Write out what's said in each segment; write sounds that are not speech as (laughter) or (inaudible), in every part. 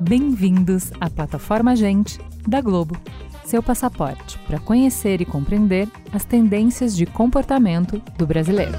Bem-vindos à plataforma Gente da Globo, seu passaporte para conhecer e compreender as tendências de comportamento do brasileiro.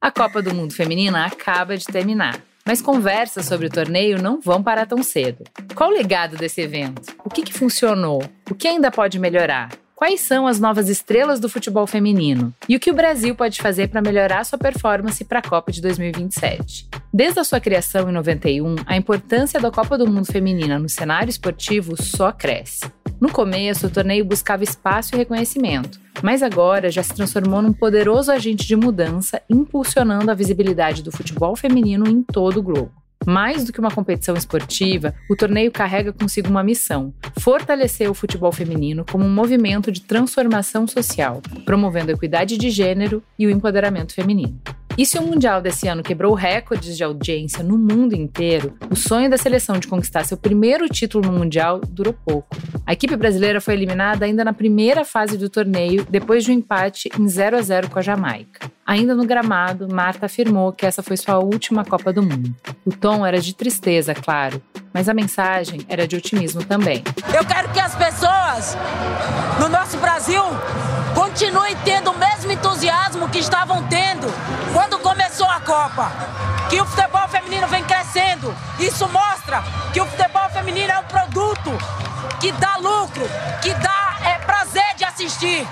A Copa do Mundo Feminina acaba de terminar, mas conversas sobre o torneio não vão parar tão cedo. Qual o legado desse evento? O que, que funcionou? O que ainda pode melhorar? Quais são as novas estrelas do futebol feminino? E o que o Brasil pode fazer para melhorar sua performance para a Copa de 2027? Desde a sua criação em 91, a importância da Copa do Mundo Feminina no cenário esportivo só cresce. No começo, o torneio buscava espaço e reconhecimento, mas agora já se transformou num poderoso agente de mudança, impulsionando a visibilidade do futebol feminino em todo o globo. Mais do que uma competição esportiva, o torneio carrega consigo uma missão: fortalecer o futebol feminino como um movimento de transformação social, promovendo a equidade de gênero e o empoderamento feminino. E se o Mundial desse ano quebrou recordes de audiência no mundo inteiro, o sonho da seleção de conquistar seu primeiro título no Mundial durou pouco. A equipe brasileira foi eliminada ainda na primeira fase do torneio, depois de um empate em 0 a 0 com a Jamaica. Ainda no gramado, Marta afirmou que essa foi sua última Copa do Mundo. O tom era de tristeza, claro, mas a mensagem era de otimismo também. Eu quero que as pessoas no nosso Brasil continuem tendo o mesmo entusiasmo que estavam tendo começou a Copa. Que o futebol feminino vem crescendo. Isso mostra que o futebol feminino é um produto que dá lucro, que dá é, prazer de assistir.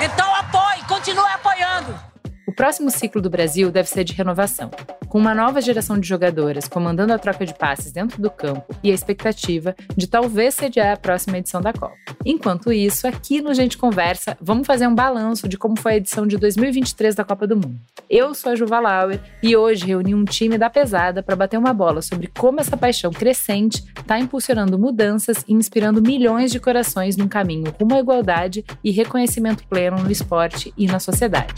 Então apoie, continue apoiando. O próximo ciclo do Brasil deve ser de renovação, com uma nova geração de jogadoras comandando a troca de passes dentro do campo e a expectativa de talvez sediar a próxima edição da Copa. Enquanto isso, aqui no Gente Conversa, vamos fazer um balanço de como foi a edição de 2023 da Copa do Mundo. Eu sou a Juva Lauer e hoje reuni um time da pesada para bater uma bola sobre como essa paixão crescente está impulsionando mudanças e inspirando milhões de corações num caminho rumo à igualdade e reconhecimento pleno no esporte e na sociedade.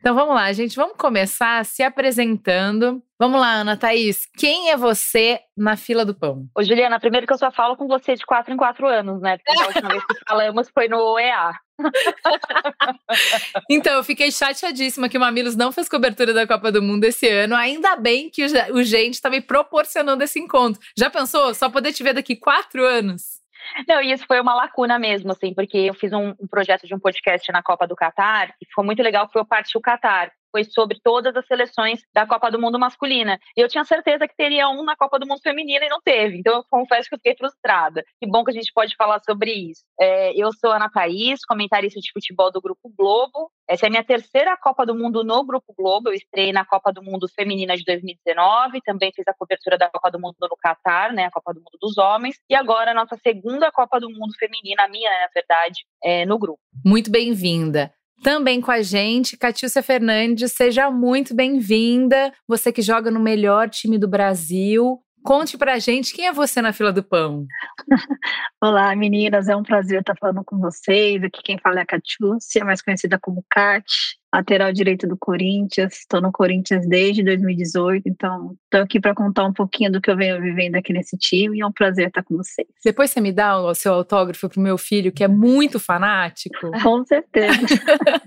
Então vamos lá, gente. Vamos começar se apresentando. Vamos lá, Ana Thaís. Quem é você na fila do pão? Ô, Juliana, primeiro que eu só falo com você de quatro em quatro anos, né? Porque a última vez que falamos foi no OEA. (laughs) então, eu fiquei chateadíssima que o Mamilos não fez cobertura da Copa do Mundo esse ano. Ainda bem que o gente está me proporcionando esse encontro. Já pensou? Só poder te ver daqui quatro anos? Não, e isso foi uma lacuna mesmo, assim, porque eu fiz um, um projeto de um podcast na Copa do Catar e ficou muito legal, foi o Parte o Catar foi sobre todas as seleções da Copa do Mundo masculina. E eu tinha certeza que teria um na Copa do Mundo feminina e não teve. Então eu confesso que eu fiquei frustrada. Que bom que a gente pode falar sobre isso. É, eu sou Ana Thaís, comentarista de futebol do Grupo Globo. Essa é a minha terceira Copa do Mundo no Grupo Globo. Eu estrei na Copa do Mundo Feminina de 2019, também fiz a cobertura da Copa do Mundo no Catar, né, a Copa do Mundo dos Homens, e agora a nossa segunda Copa do Mundo Feminina, a minha, na verdade, é, no grupo. Muito bem-vinda. Também com a gente, Catiúcia Fernandes, seja muito bem-vinda. Você que joga no melhor time do Brasil. Conte pra gente quem é você na fila do pão. (laughs) Olá, meninas, é um prazer estar falando com vocês. Aqui quem fala é a Catiúcia, mais conhecida como Cat lateral direito do Corinthians. Estou no Corinthians desde 2018, então estou aqui para contar um pouquinho do que eu venho vivendo aqui nesse time e é um prazer estar com vocês. Depois você me dá o seu autógrafo para o meu filho, que é muito fanático. (laughs) Com certeza.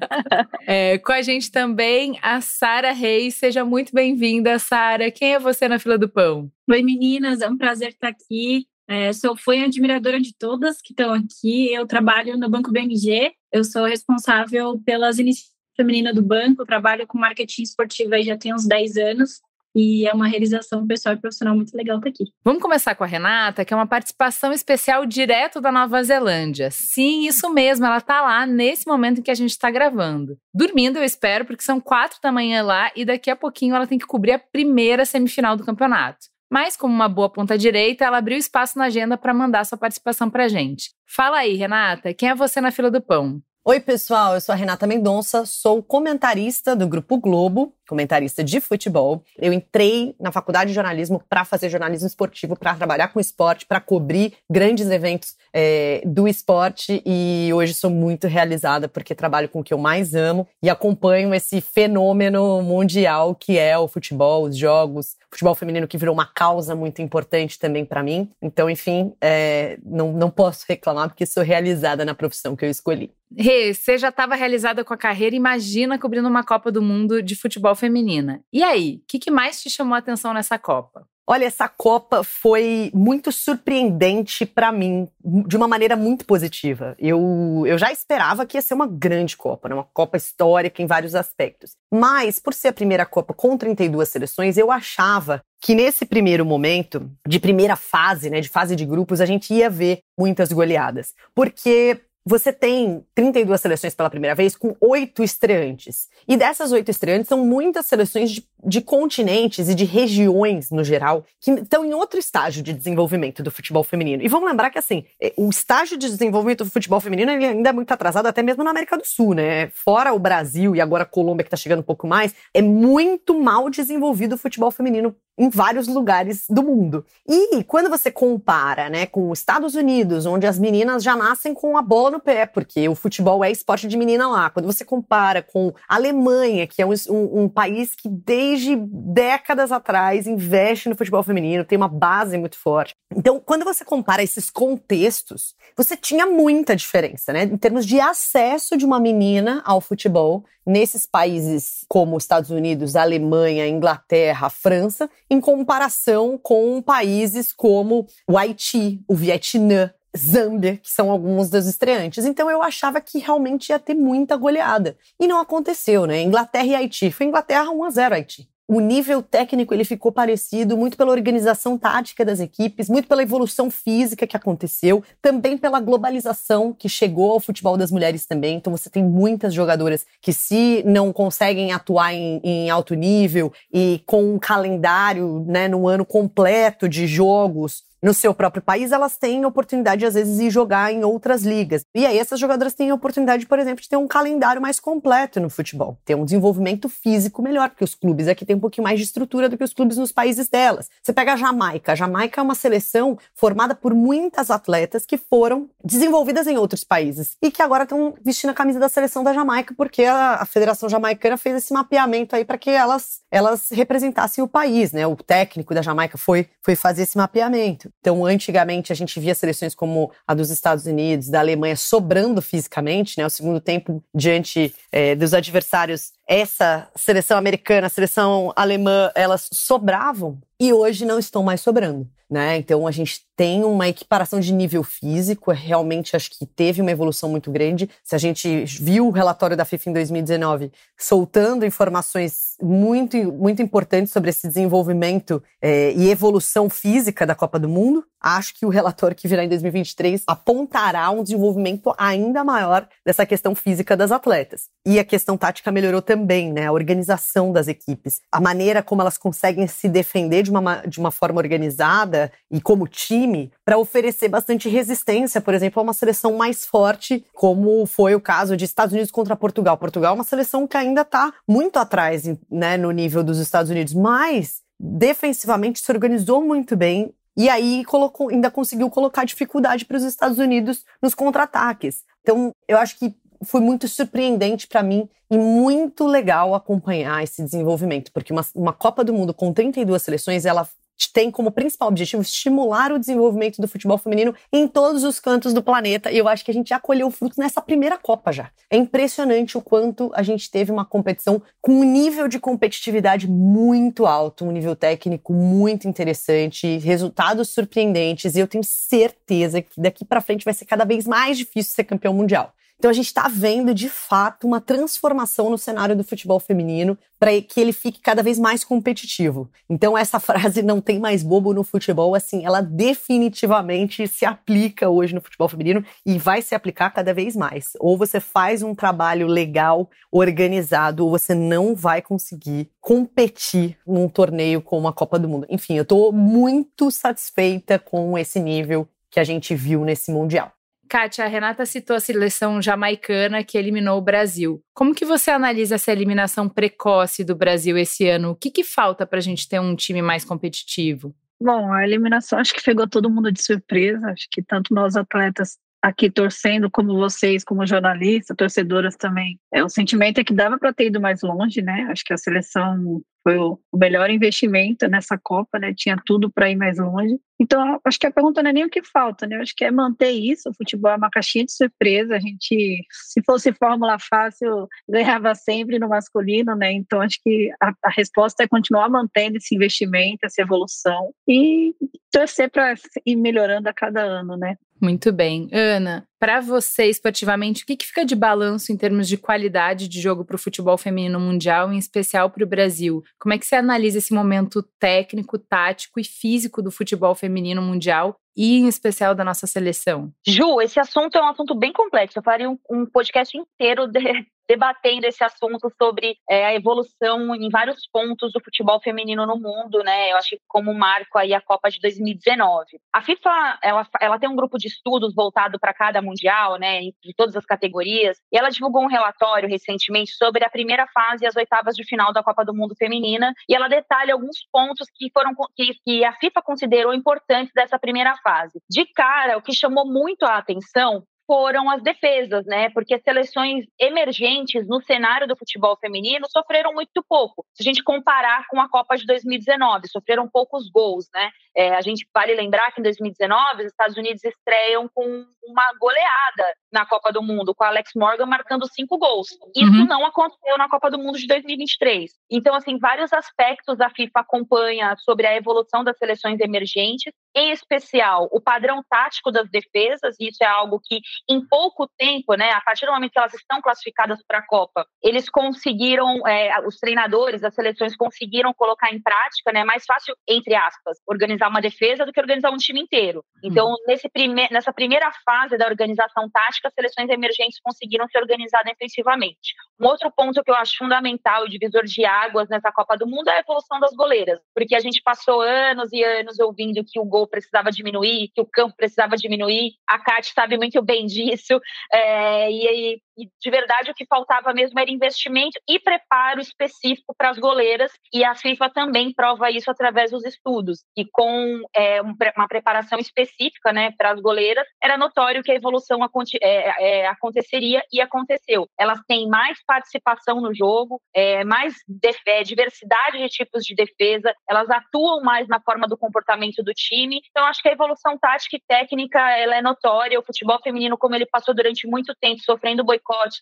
(laughs) é, com a gente também a Sara Reis. Seja muito bem-vinda, Sara. Quem é você na fila do pão? Oi, meninas. É um prazer estar aqui. É, sou fui admiradora de todas que estão aqui. Eu trabalho no Banco BMG. Eu sou responsável pelas iniciativas feminina do banco, trabalho com marketing esportivo aí já tem uns 10 anos. E é uma realização pessoal e profissional muito legal estar aqui. Vamos começar com a Renata, que é uma participação especial direto da Nova Zelândia. Sim, isso mesmo, ela está lá nesse momento em que a gente está gravando. Dormindo, eu espero, porque são quatro da manhã lá e daqui a pouquinho ela tem que cobrir a primeira semifinal do campeonato. Mas, como uma boa ponta direita, ela abriu espaço na agenda para mandar sua participação para gente. Fala aí, Renata, quem é você na fila do pão? Oi, pessoal, eu sou a Renata Mendonça, sou comentarista do Grupo Globo comentarista de futebol. Eu entrei na faculdade de jornalismo para fazer jornalismo esportivo, para trabalhar com esporte, para cobrir grandes eventos é, do esporte e hoje sou muito realizada porque trabalho com o que eu mais amo e acompanho esse fenômeno mundial que é o futebol, os jogos, futebol feminino que virou uma causa muito importante também para mim. Então, enfim, é, não, não posso reclamar porque sou realizada na profissão que eu escolhi. Rê, você já estava realizada com a carreira, imagina cobrindo uma Copa do Mundo de futebol feminina. E aí, o que, que mais te chamou a atenção nessa Copa? Olha, essa Copa foi muito surpreendente para mim, de uma maneira muito positiva. Eu, eu já esperava que ia ser uma grande Copa, né? uma Copa histórica em vários aspectos. Mas, por ser a primeira Copa com 32 seleções, eu achava que nesse primeiro momento, de primeira fase, né, de fase de grupos, a gente ia ver muitas goleadas. Porque você tem 32 seleções pela primeira vez com oito estreantes. E dessas oito estreantes são muitas seleções de, de, continentes e de regiões, no geral, que estão em outro estágio de desenvolvimento do futebol feminino. E vamos lembrar que, assim, é, o estágio de desenvolvimento do futebol feminino ainda é muito atrasado, até mesmo na América do Sul, né? Fora o Brasil e agora a Colômbia, que está chegando um pouco mais, é muito mal desenvolvido o futebol feminino em vários lugares do mundo. E quando você compara, né, com os Estados Unidos, onde as meninas já nascem com a bola no pé, porque o futebol é esporte de menina lá. Quando você compara com a Alemanha, que é um, um, um país que desde décadas atrás investe no futebol feminino, tem uma base muito forte. Então, quando você compara esses contextos, você tinha muita diferença, né, em termos de acesso de uma menina ao futebol nesses países como Estados Unidos, Alemanha, Inglaterra, França, em comparação com países como o Haiti, o Vietnã, Zâmbia, que são alguns dos estreantes. Então eu achava que realmente ia ter muita goleada. E não aconteceu, né? Inglaterra e Haiti. Foi Inglaterra 1 a 0 Haiti o nível técnico ele ficou parecido muito pela organização tática das equipes, muito pela evolução física que aconteceu, também pela globalização que chegou ao futebol das mulheres também. Então você tem muitas jogadoras que se não conseguem atuar em, em alto nível e com um calendário, né, no ano completo de jogos no seu próprio país, elas têm oportunidade, às vezes, de jogar em outras ligas. E aí, essas jogadoras têm a oportunidade, por exemplo, de ter um calendário mais completo no futebol, ter um desenvolvimento físico melhor, porque os clubes aqui têm um pouquinho mais de estrutura do que os clubes nos países delas. Você pega a Jamaica. A Jamaica é uma seleção formada por muitas atletas que foram desenvolvidas em outros países e que agora estão vestindo a camisa da seleção da Jamaica, porque a, a Federação Jamaicana fez esse mapeamento aí para que elas, elas representassem o país, né? O técnico da Jamaica foi, foi fazer esse mapeamento. Então, antigamente, a gente via seleções como a dos Estados Unidos, da Alemanha, sobrando fisicamente, né? O segundo tempo, diante é, dos adversários, essa seleção americana, a seleção alemã, elas sobravam e hoje não estão mais sobrando. Né? Então a gente tem uma equiparação de nível físico, realmente acho que teve uma evolução muito grande. Se a gente viu o relatório da FIFA em 2019 soltando informações muito, muito importantes sobre esse desenvolvimento é, e evolução física da Copa do Mundo, acho que o relatório que virá em 2023 apontará um desenvolvimento ainda maior dessa questão física das atletas. E a questão tática melhorou também, né? A organização das equipes, a maneira como elas conseguem se defender de uma, de uma forma organizada e como time para oferecer bastante resistência, por exemplo, a uma seleção mais forte, como foi o caso de Estados Unidos contra Portugal. Portugal é uma seleção que ainda está muito atrás, né, no nível dos Estados Unidos, mas defensivamente se organizou muito bem e aí colocou, ainda conseguiu colocar dificuldade para os Estados Unidos nos contra-ataques. Então, eu acho que foi muito surpreendente para mim e muito legal acompanhar esse desenvolvimento, porque uma, uma Copa do Mundo com 32 seleções, ela tem como principal objetivo estimular o desenvolvimento do futebol feminino em todos os cantos do planeta. E eu acho que a gente já colheu frutos nessa primeira Copa já. É impressionante o quanto a gente teve uma competição com um nível de competitividade muito alto, um nível técnico muito interessante, resultados surpreendentes. E eu tenho certeza que daqui para frente vai ser cada vez mais difícil ser campeão mundial. Então a gente está vendo de fato uma transformação no cenário do futebol feminino para que ele fique cada vez mais competitivo. Então essa (laughs) frase não tem mais bobo no futebol, assim, ela definitivamente se aplica hoje no futebol feminino e vai se aplicar cada vez mais. Ou você faz um trabalho legal, organizado, ou você não vai conseguir competir num torneio como a Copa do Mundo. Enfim, eu estou muito satisfeita com esse nível que a gente viu nesse mundial. Kátia, a Renata citou a seleção jamaicana que eliminou o Brasil. Como que você analisa essa eliminação precoce do Brasil esse ano? O que, que falta para a gente ter um time mais competitivo? Bom, a eliminação acho que pegou todo mundo de surpresa. Acho que tanto nós atletas aqui torcendo, como vocês, como jornalistas, torcedoras também. É, o sentimento é que dava para ter ido mais longe, né? Acho que a seleção foi o melhor investimento nessa Copa, né? Tinha tudo para ir mais longe. Então, acho que a pergunta não é nem o que falta, né? Acho que é manter isso. O futebol é uma caixinha de surpresa. A gente, se fosse fórmula fácil, ganhava sempre no masculino, né? Então, acho que a, a resposta é continuar mantendo esse investimento, essa evolução e torcer para ir melhorando a cada ano, né? Muito bem. Ana, para você, esportivamente, o que, que fica de balanço em termos de qualidade de jogo para o futebol feminino mundial, em especial para o Brasil? Como é que você analisa esse momento técnico, tático e físico do futebol feminino mundial e em especial da nossa seleção? Ju, esse assunto é um assunto bem complexo. Eu faria um, um podcast inteiro de, (laughs) debatendo esse assunto sobre é, a evolução em vários pontos do futebol feminino no mundo, né? Eu acho que como marco aí a Copa de 2019. A FIFA, ela, ela tem um grupo de estudos voltado para cada mundial, né? De todas as categorias. E ela divulgou um relatório recentemente sobre a primeira fase e as oitavas de final da Copa do Mundo feminina. E ela detalha alguns pontos que foram que, que a FIFA considerou importantes dessa primeira fase. De cara, o que chamou muito a atenção foram as defesas, né? Porque seleções emergentes no cenário do futebol feminino sofreram muito pouco. Se a gente comparar com a Copa de 2019, sofreram poucos gols, né? É, a gente vale lembrar que em 2019 os Estados Unidos estreiam com uma goleada na Copa do Mundo, com Alex Morgan marcando cinco gols. Isso uhum. não aconteceu na Copa do Mundo de 2023. Então, assim, vários aspectos a FIFA acompanha sobre a evolução das seleções emergentes, em especial o padrão tático das defesas, e isso é algo que em pouco tempo, né, a partir do momento que elas estão classificadas para a Copa, eles conseguiram, é, os treinadores, as seleções conseguiram colocar em prática, né, mais fácil, entre aspas, organizar uma defesa do que organizar um time inteiro. Então, uhum. nesse prime nessa primeira fase da organização tática, as seleções emergentes conseguiram se organizar defensivamente. Um outro ponto que eu acho fundamental, o divisor de águas nessa Copa do Mundo, é a evolução das goleiras, porque a gente passou anos e anos ouvindo que o gol precisava diminuir, que o campo precisava diminuir. A Kátia sabe muito bem disso. É, e, e, de verdade, o que faltava mesmo era investimento e preparo específico para as goleiras. E a FIFA também prova isso através dos estudos. E com é, uma preparação específica né, para as goleiras, era notório que a evolução é, é, aconteceria e aconteceu. Elas têm mais participação no jogo, é, mais é, diversidade de tipos de defesa, elas atuam mais na forma do comportamento do time. Então, acho que a evolução tática e técnica ela é notória. O futebol feminino como ele passou durante muito tempo sofrendo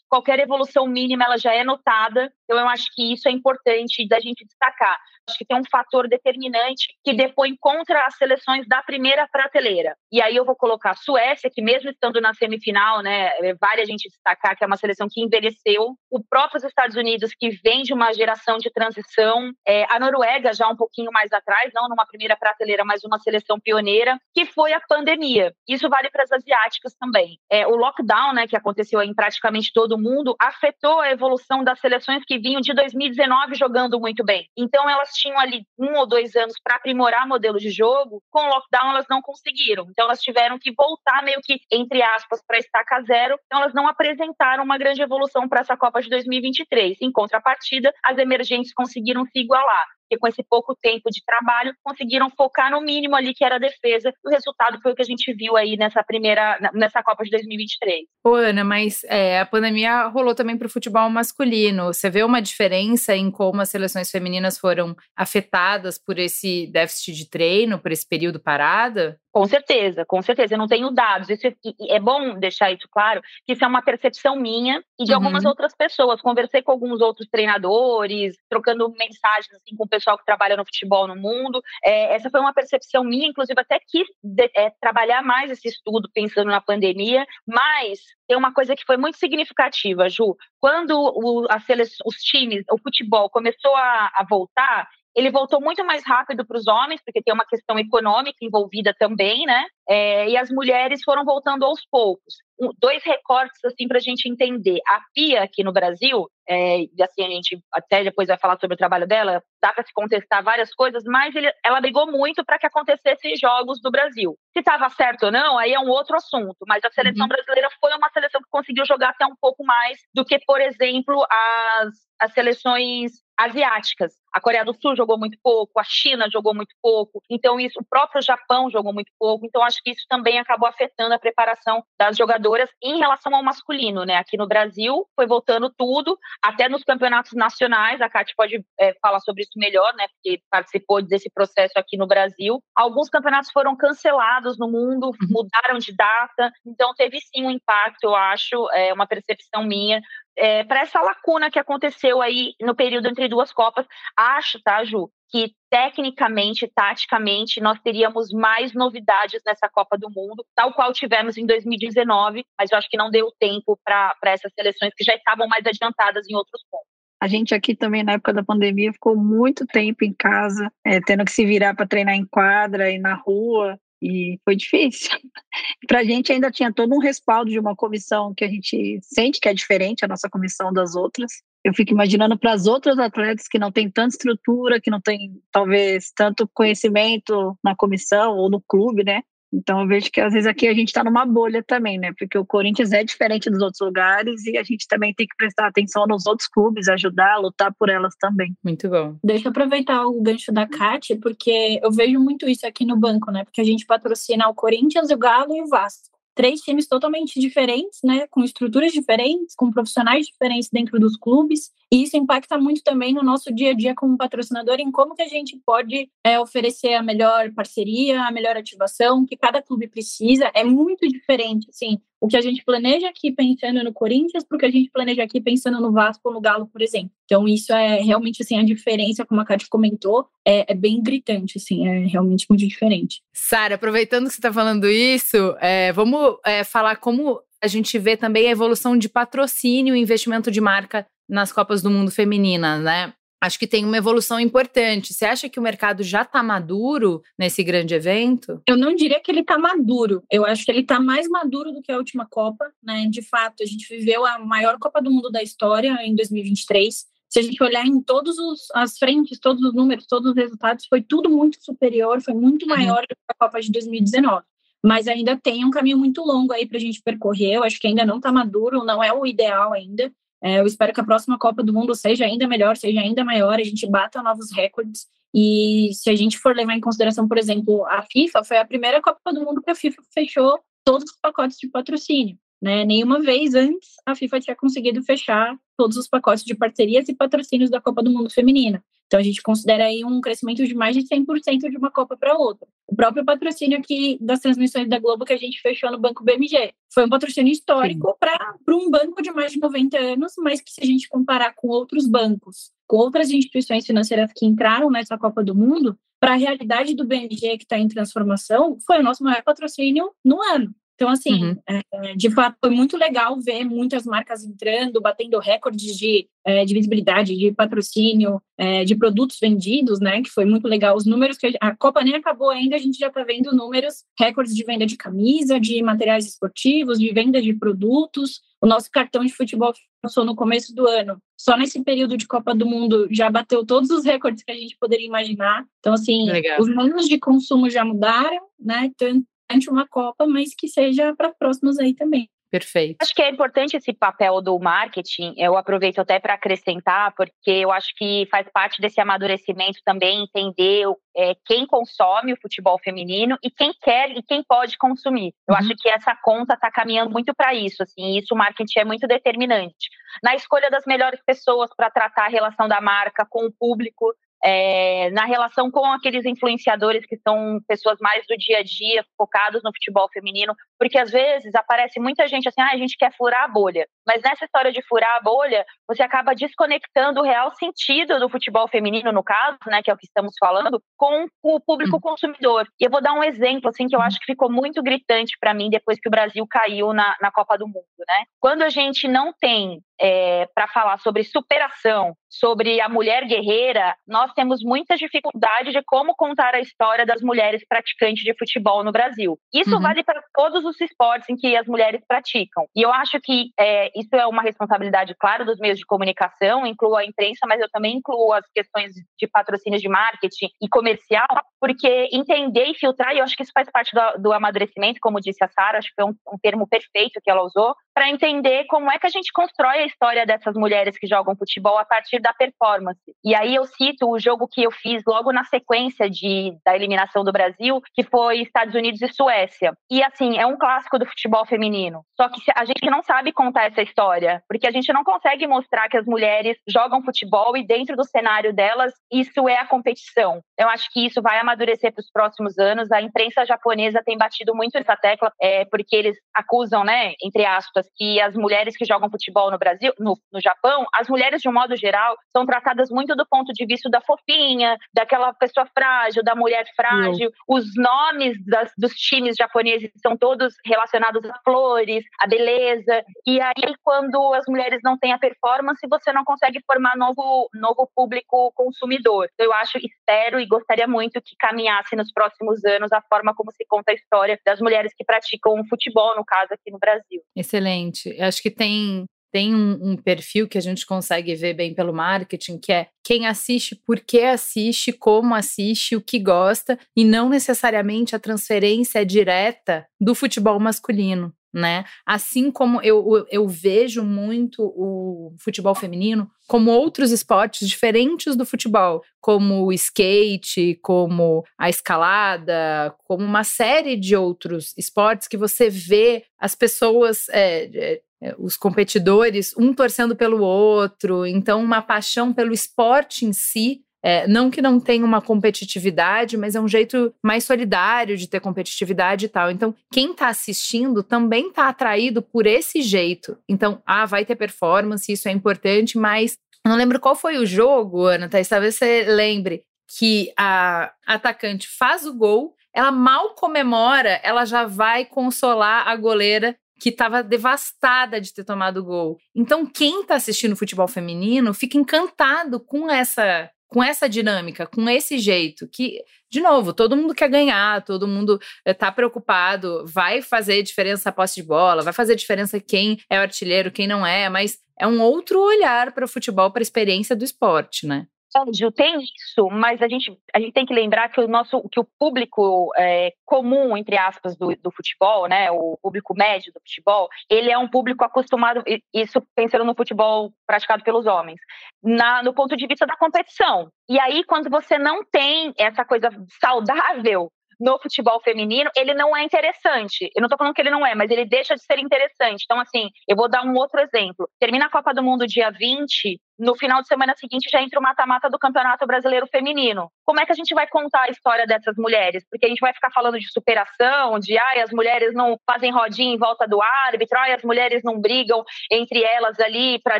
qualquer evolução mínima ela já é notada. Então eu acho que isso é importante da gente destacar. Acho que tem um fator determinante que depõe contra as seleções da primeira prateleira. E aí eu vou colocar a Suécia, que mesmo estando na semifinal, né, é, vale a gente destacar que é uma seleção que envelheceu. O próprio Estados Unidos, que vem de uma geração de transição. É, a Noruega, já um pouquinho mais atrás, não numa primeira prateleira, mas uma seleção pioneira, que foi a pandemia. Isso vale para as asiáticas também é, o lockdown, né, que aconteceu em praticamente todo o mundo, afetou a evolução das seleções que vinham de 2019 jogando muito bem. Então, elas tinham ali um ou dois anos para aprimorar modelo de jogo, com o lockdown elas não conseguiram. Então, elas tiveram que voltar meio que, entre aspas, para estaca zero. Então, elas não apresentaram uma grande evolução para essa Copa de 2023. Em contrapartida, as emergentes conseguiram se igualar porque com esse pouco tempo de trabalho conseguiram focar no mínimo ali que era a defesa. O resultado foi o que a gente viu aí nessa primeira, nessa Copa de 2023. Ô, Ana, mas é, a pandemia rolou também para o futebol masculino. Você vê uma diferença em como as seleções femininas foram afetadas por esse déficit de treino, por esse período parada? Com certeza, com certeza. Eu não tenho dados. Isso é, é bom deixar isso claro, que isso é uma percepção minha e de uhum. algumas outras pessoas. Conversei com alguns outros treinadores, trocando mensagens assim, com o pessoal que trabalha no futebol no mundo. É, essa foi uma percepção minha, inclusive até quis de, é, trabalhar mais esse estudo pensando na pandemia, mas tem uma coisa que foi muito significativa, Ju. Quando o, a os times, o futebol começou a, a voltar, ele voltou muito mais rápido para os homens, porque tem uma questão econômica envolvida também, né? É, e as mulheres foram voltando aos poucos. Um, dois recortes, assim, para a gente entender. A Pia, aqui no Brasil, é, assim, a gente até depois vai falar sobre o trabalho dela, dá para se contestar várias coisas, mas ele, ela brigou muito para que acontecessem jogos do Brasil. Se estava certo ou não, aí é um outro assunto, mas a seleção uhum. brasileira foi uma seleção que conseguiu jogar até um pouco mais do que, por exemplo, as, as seleções asiáticas. A Coreia do Sul jogou muito pouco, a China jogou muito pouco, então isso, o próprio Japão jogou muito pouco, então acho que isso também acabou afetando a preparação das jogadoras em relação ao masculino, né? Aqui no Brasil foi voltando tudo, até nos campeonatos nacionais, a Kátia pode é, falar sobre isso melhor, né? Porque participou desse processo aqui no Brasil. Alguns campeonatos foram cancelados no mundo, uhum. mudaram de data, então teve sim um impacto, eu acho, é uma percepção minha é, para essa lacuna que aconteceu aí no período entre duas Copas. Acho, tá, Ju, que tecnicamente, taticamente, nós teríamos mais novidades nessa Copa do Mundo, tal qual tivemos em 2019, mas eu acho que não deu tempo para essas seleções que já estavam mais adiantadas em outros pontos. A gente aqui também, na época da pandemia, ficou muito tempo em casa, é, tendo que se virar para treinar em quadra e na rua e foi difícil. (laughs) Para a gente ainda tinha todo um respaldo de uma comissão que a gente sente que é diferente a nossa comissão das outras. Eu fico imaginando para as outras atletas que não têm tanta estrutura, que não têm talvez tanto conhecimento na comissão ou no clube, né? Então eu vejo que às vezes aqui a gente está numa bolha também, né? Porque o Corinthians é diferente dos outros lugares e a gente também tem que prestar atenção nos outros clubes, ajudar, lutar por elas também. Muito bom. Deixa eu aproveitar o gancho da Kátia, porque eu vejo muito isso aqui no banco, né? Porque a gente patrocina o Corinthians, o Galo e o Vasco. Três times totalmente diferentes, né? Com estruturas diferentes, com profissionais diferentes dentro dos clubes. E isso impacta muito também no nosso dia a dia como patrocinador, em como que a gente pode é, oferecer a melhor parceria, a melhor ativação, que cada clube precisa. É muito diferente, assim, o que a gente planeja aqui pensando no Corinthians para o que a gente planeja aqui pensando no Vasco ou no Galo, por exemplo. Então, isso é realmente, assim, a diferença, como a Cátia comentou, é, é bem gritante, assim, é realmente muito diferente. Sara, aproveitando que você está falando isso, é, vamos é, falar como a gente vê também a evolução de patrocínio e investimento de marca nas Copas do Mundo femininas, né? Acho que tem uma evolução importante. Você acha que o mercado já está maduro nesse grande evento? Eu não diria que ele está maduro. Eu acho que ele está mais maduro do que a última Copa. Né? De fato, a gente viveu a maior Copa do Mundo da história em 2023. Se a gente olhar em todas as frentes, todos os números, todos os resultados, foi tudo muito superior, foi muito uhum. maior do que a Copa de 2019 mas ainda tem um caminho muito longo aí para a gente percorrer. Eu acho que ainda não está maduro, não é o ideal ainda. É, eu espero que a próxima Copa do Mundo seja ainda melhor, seja ainda maior, a gente bata novos recordes. E se a gente for levar em consideração, por exemplo, a FIFA, foi a primeira Copa do Mundo que a FIFA fechou todos os pacotes de patrocínio. Né? Nenhuma vez antes a FIFA tinha conseguido fechar todos os pacotes de parcerias e patrocínios da Copa do Mundo Feminina. Então, a gente considera aí um crescimento de mais de 100% de uma Copa para outra. O próprio patrocínio aqui das transmissões da Globo que a gente fechou no Banco BMG foi um patrocínio histórico para um banco de mais de 90 anos, mas que se a gente comparar com outros bancos, com outras instituições financeiras que entraram nessa Copa do Mundo, para a realidade do BMG que está em transformação, foi o nosso maior patrocínio no ano. Então, assim, uhum. é, de fato, foi muito legal ver muitas marcas entrando, batendo recordes de, é, de visibilidade, de patrocínio, é, de produtos vendidos, né? Que foi muito legal. Os números que a, a Copa nem acabou ainda, a gente já está vendo números, recordes de venda de camisa, de materiais esportivos, de venda de produtos. O nosso cartão de futebol lançou no começo do ano. Só nesse período de Copa do Mundo já bateu todos os recordes que a gente poderia imaginar. Então, assim, legal. os números de consumo já mudaram, né? Tanto durante uma Copa, mas que seja para próximos aí também. Perfeito. Acho que é importante esse papel do marketing. Eu aproveito até para acrescentar, porque eu acho que faz parte desse amadurecimento também entender é, quem consome o futebol feminino e quem quer e quem pode consumir. Eu uhum. acho que essa conta está caminhando muito para isso. Assim, isso o marketing é muito determinante na escolha das melhores pessoas para tratar a relação da marca com o público, é, na relação com aqueles influenciadores que são pessoas mais do dia a dia, focados no futebol feminino, porque às vezes aparece muita gente assim, ah, a gente quer furar a bolha. Mas nessa história de furar a bolha, você acaba desconectando o real sentido do futebol feminino, no caso, né, que é o que estamos falando, com o público hum. consumidor. E eu vou dar um exemplo, assim, que eu acho que ficou muito gritante para mim depois que o Brasil caiu na, na Copa do Mundo, né? Quando a gente não tem é, para falar sobre superação, sobre a mulher guerreira, nós temos muita dificuldade de como contar a história das mulheres praticantes de futebol no Brasil. Isso uhum. vale para todos os esportes em que as mulheres praticam. E eu acho que é, isso é uma responsabilidade, claro, dos meios de comunicação, incluo a imprensa, mas eu também incluo as questões de patrocínio de marketing e comercial, porque entender e filtrar, e eu acho que isso faz parte do, do amadurecimento, como disse a Sara, acho que foi um, um termo perfeito que ela usou, para entender como é que a gente constrói a história dessas mulheres que jogam futebol a partir da performance. E aí eu cito o jogo que eu fiz logo na sequência de, da eliminação do Brasil, que foi Estados Unidos e Suécia. E assim, é um clássico do futebol feminino. Só que a gente não sabe contar essa história, porque a gente não consegue mostrar que as mulheres jogam futebol e dentro do cenário delas isso é a competição. Eu acho que isso vai amadurecer para os próximos anos. A imprensa japonesa tem batido muito essa tecla, é, porque eles acusam, né, entre aspas, que as mulheres que jogam futebol no Brasil, no, no Japão, as mulheres de um modo geral são tratadas muito do ponto de vista da fofinha, daquela pessoa frágil, da mulher frágil. Não. Os nomes das, dos times japoneses são todos relacionados a flores, a beleza. E aí, quando as mulheres não têm a performance, você não consegue formar novo, novo público consumidor. Então, eu acho, espero e gostaria muito que caminhasse nos próximos anos a forma como se conta a história das mulheres que praticam futebol, no caso, aqui no Brasil. Excelente. Eu acho que tem tem um, um, perfil que a gente consegue ver bem pelo marketing, que é quem assiste, por que assiste, como assiste, o que gosta, e não necessariamente a transferência direta do futebol masculino. Né? Assim como eu, eu vejo muito o futebol feminino como outros esportes diferentes do futebol, como o skate, como a escalada, como uma série de outros esportes que você vê as pessoas é, é, é, os competidores, um torcendo pelo outro, então uma paixão pelo esporte em si. É, não que não tenha uma competitividade, mas é um jeito mais solidário de ter competitividade e tal. Então, quem está assistindo também está atraído por esse jeito. Então, ah, vai ter performance, isso é importante, mas não lembro qual foi o jogo, Ana, Thaís, talvez você lembre que a atacante faz o gol, ela mal comemora, ela já vai consolar a goleira que estava devastada de ter tomado o gol. Então, quem está assistindo futebol feminino fica encantado com essa com essa dinâmica, com esse jeito, que, de novo, todo mundo quer ganhar, todo mundo está eh, preocupado, vai fazer diferença a posse de bola, vai fazer diferença quem é artilheiro, quem não é, mas é um outro olhar para o futebol, para a experiência do esporte, né? Sérgio, tem isso, mas a gente, a gente tem que lembrar que o nosso que o público é, comum, entre aspas, do, do futebol, né, o público médio do futebol, ele é um público acostumado, isso pensando no futebol praticado pelos homens, na, no ponto de vista da competição. E aí, quando você não tem essa coisa saudável no futebol feminino, ele não é interessante. Eu não tô falando que ele não é, mas ele deixa de ser interessante. Então, assim, eu vou dar um outro exemplo. Termina a Copa do Mundo dia 20, no final de semana seguinte já entra o mata-mata do Campeonato Brasileiro Feminino. Como é que a gente vai contar a história dessas mulheres? Porque a gente vai ficar falando de superação, de ai, as mulheres não fazem rodinha em volta do árbitro, ai, as mulheres não brigam entre elas ali para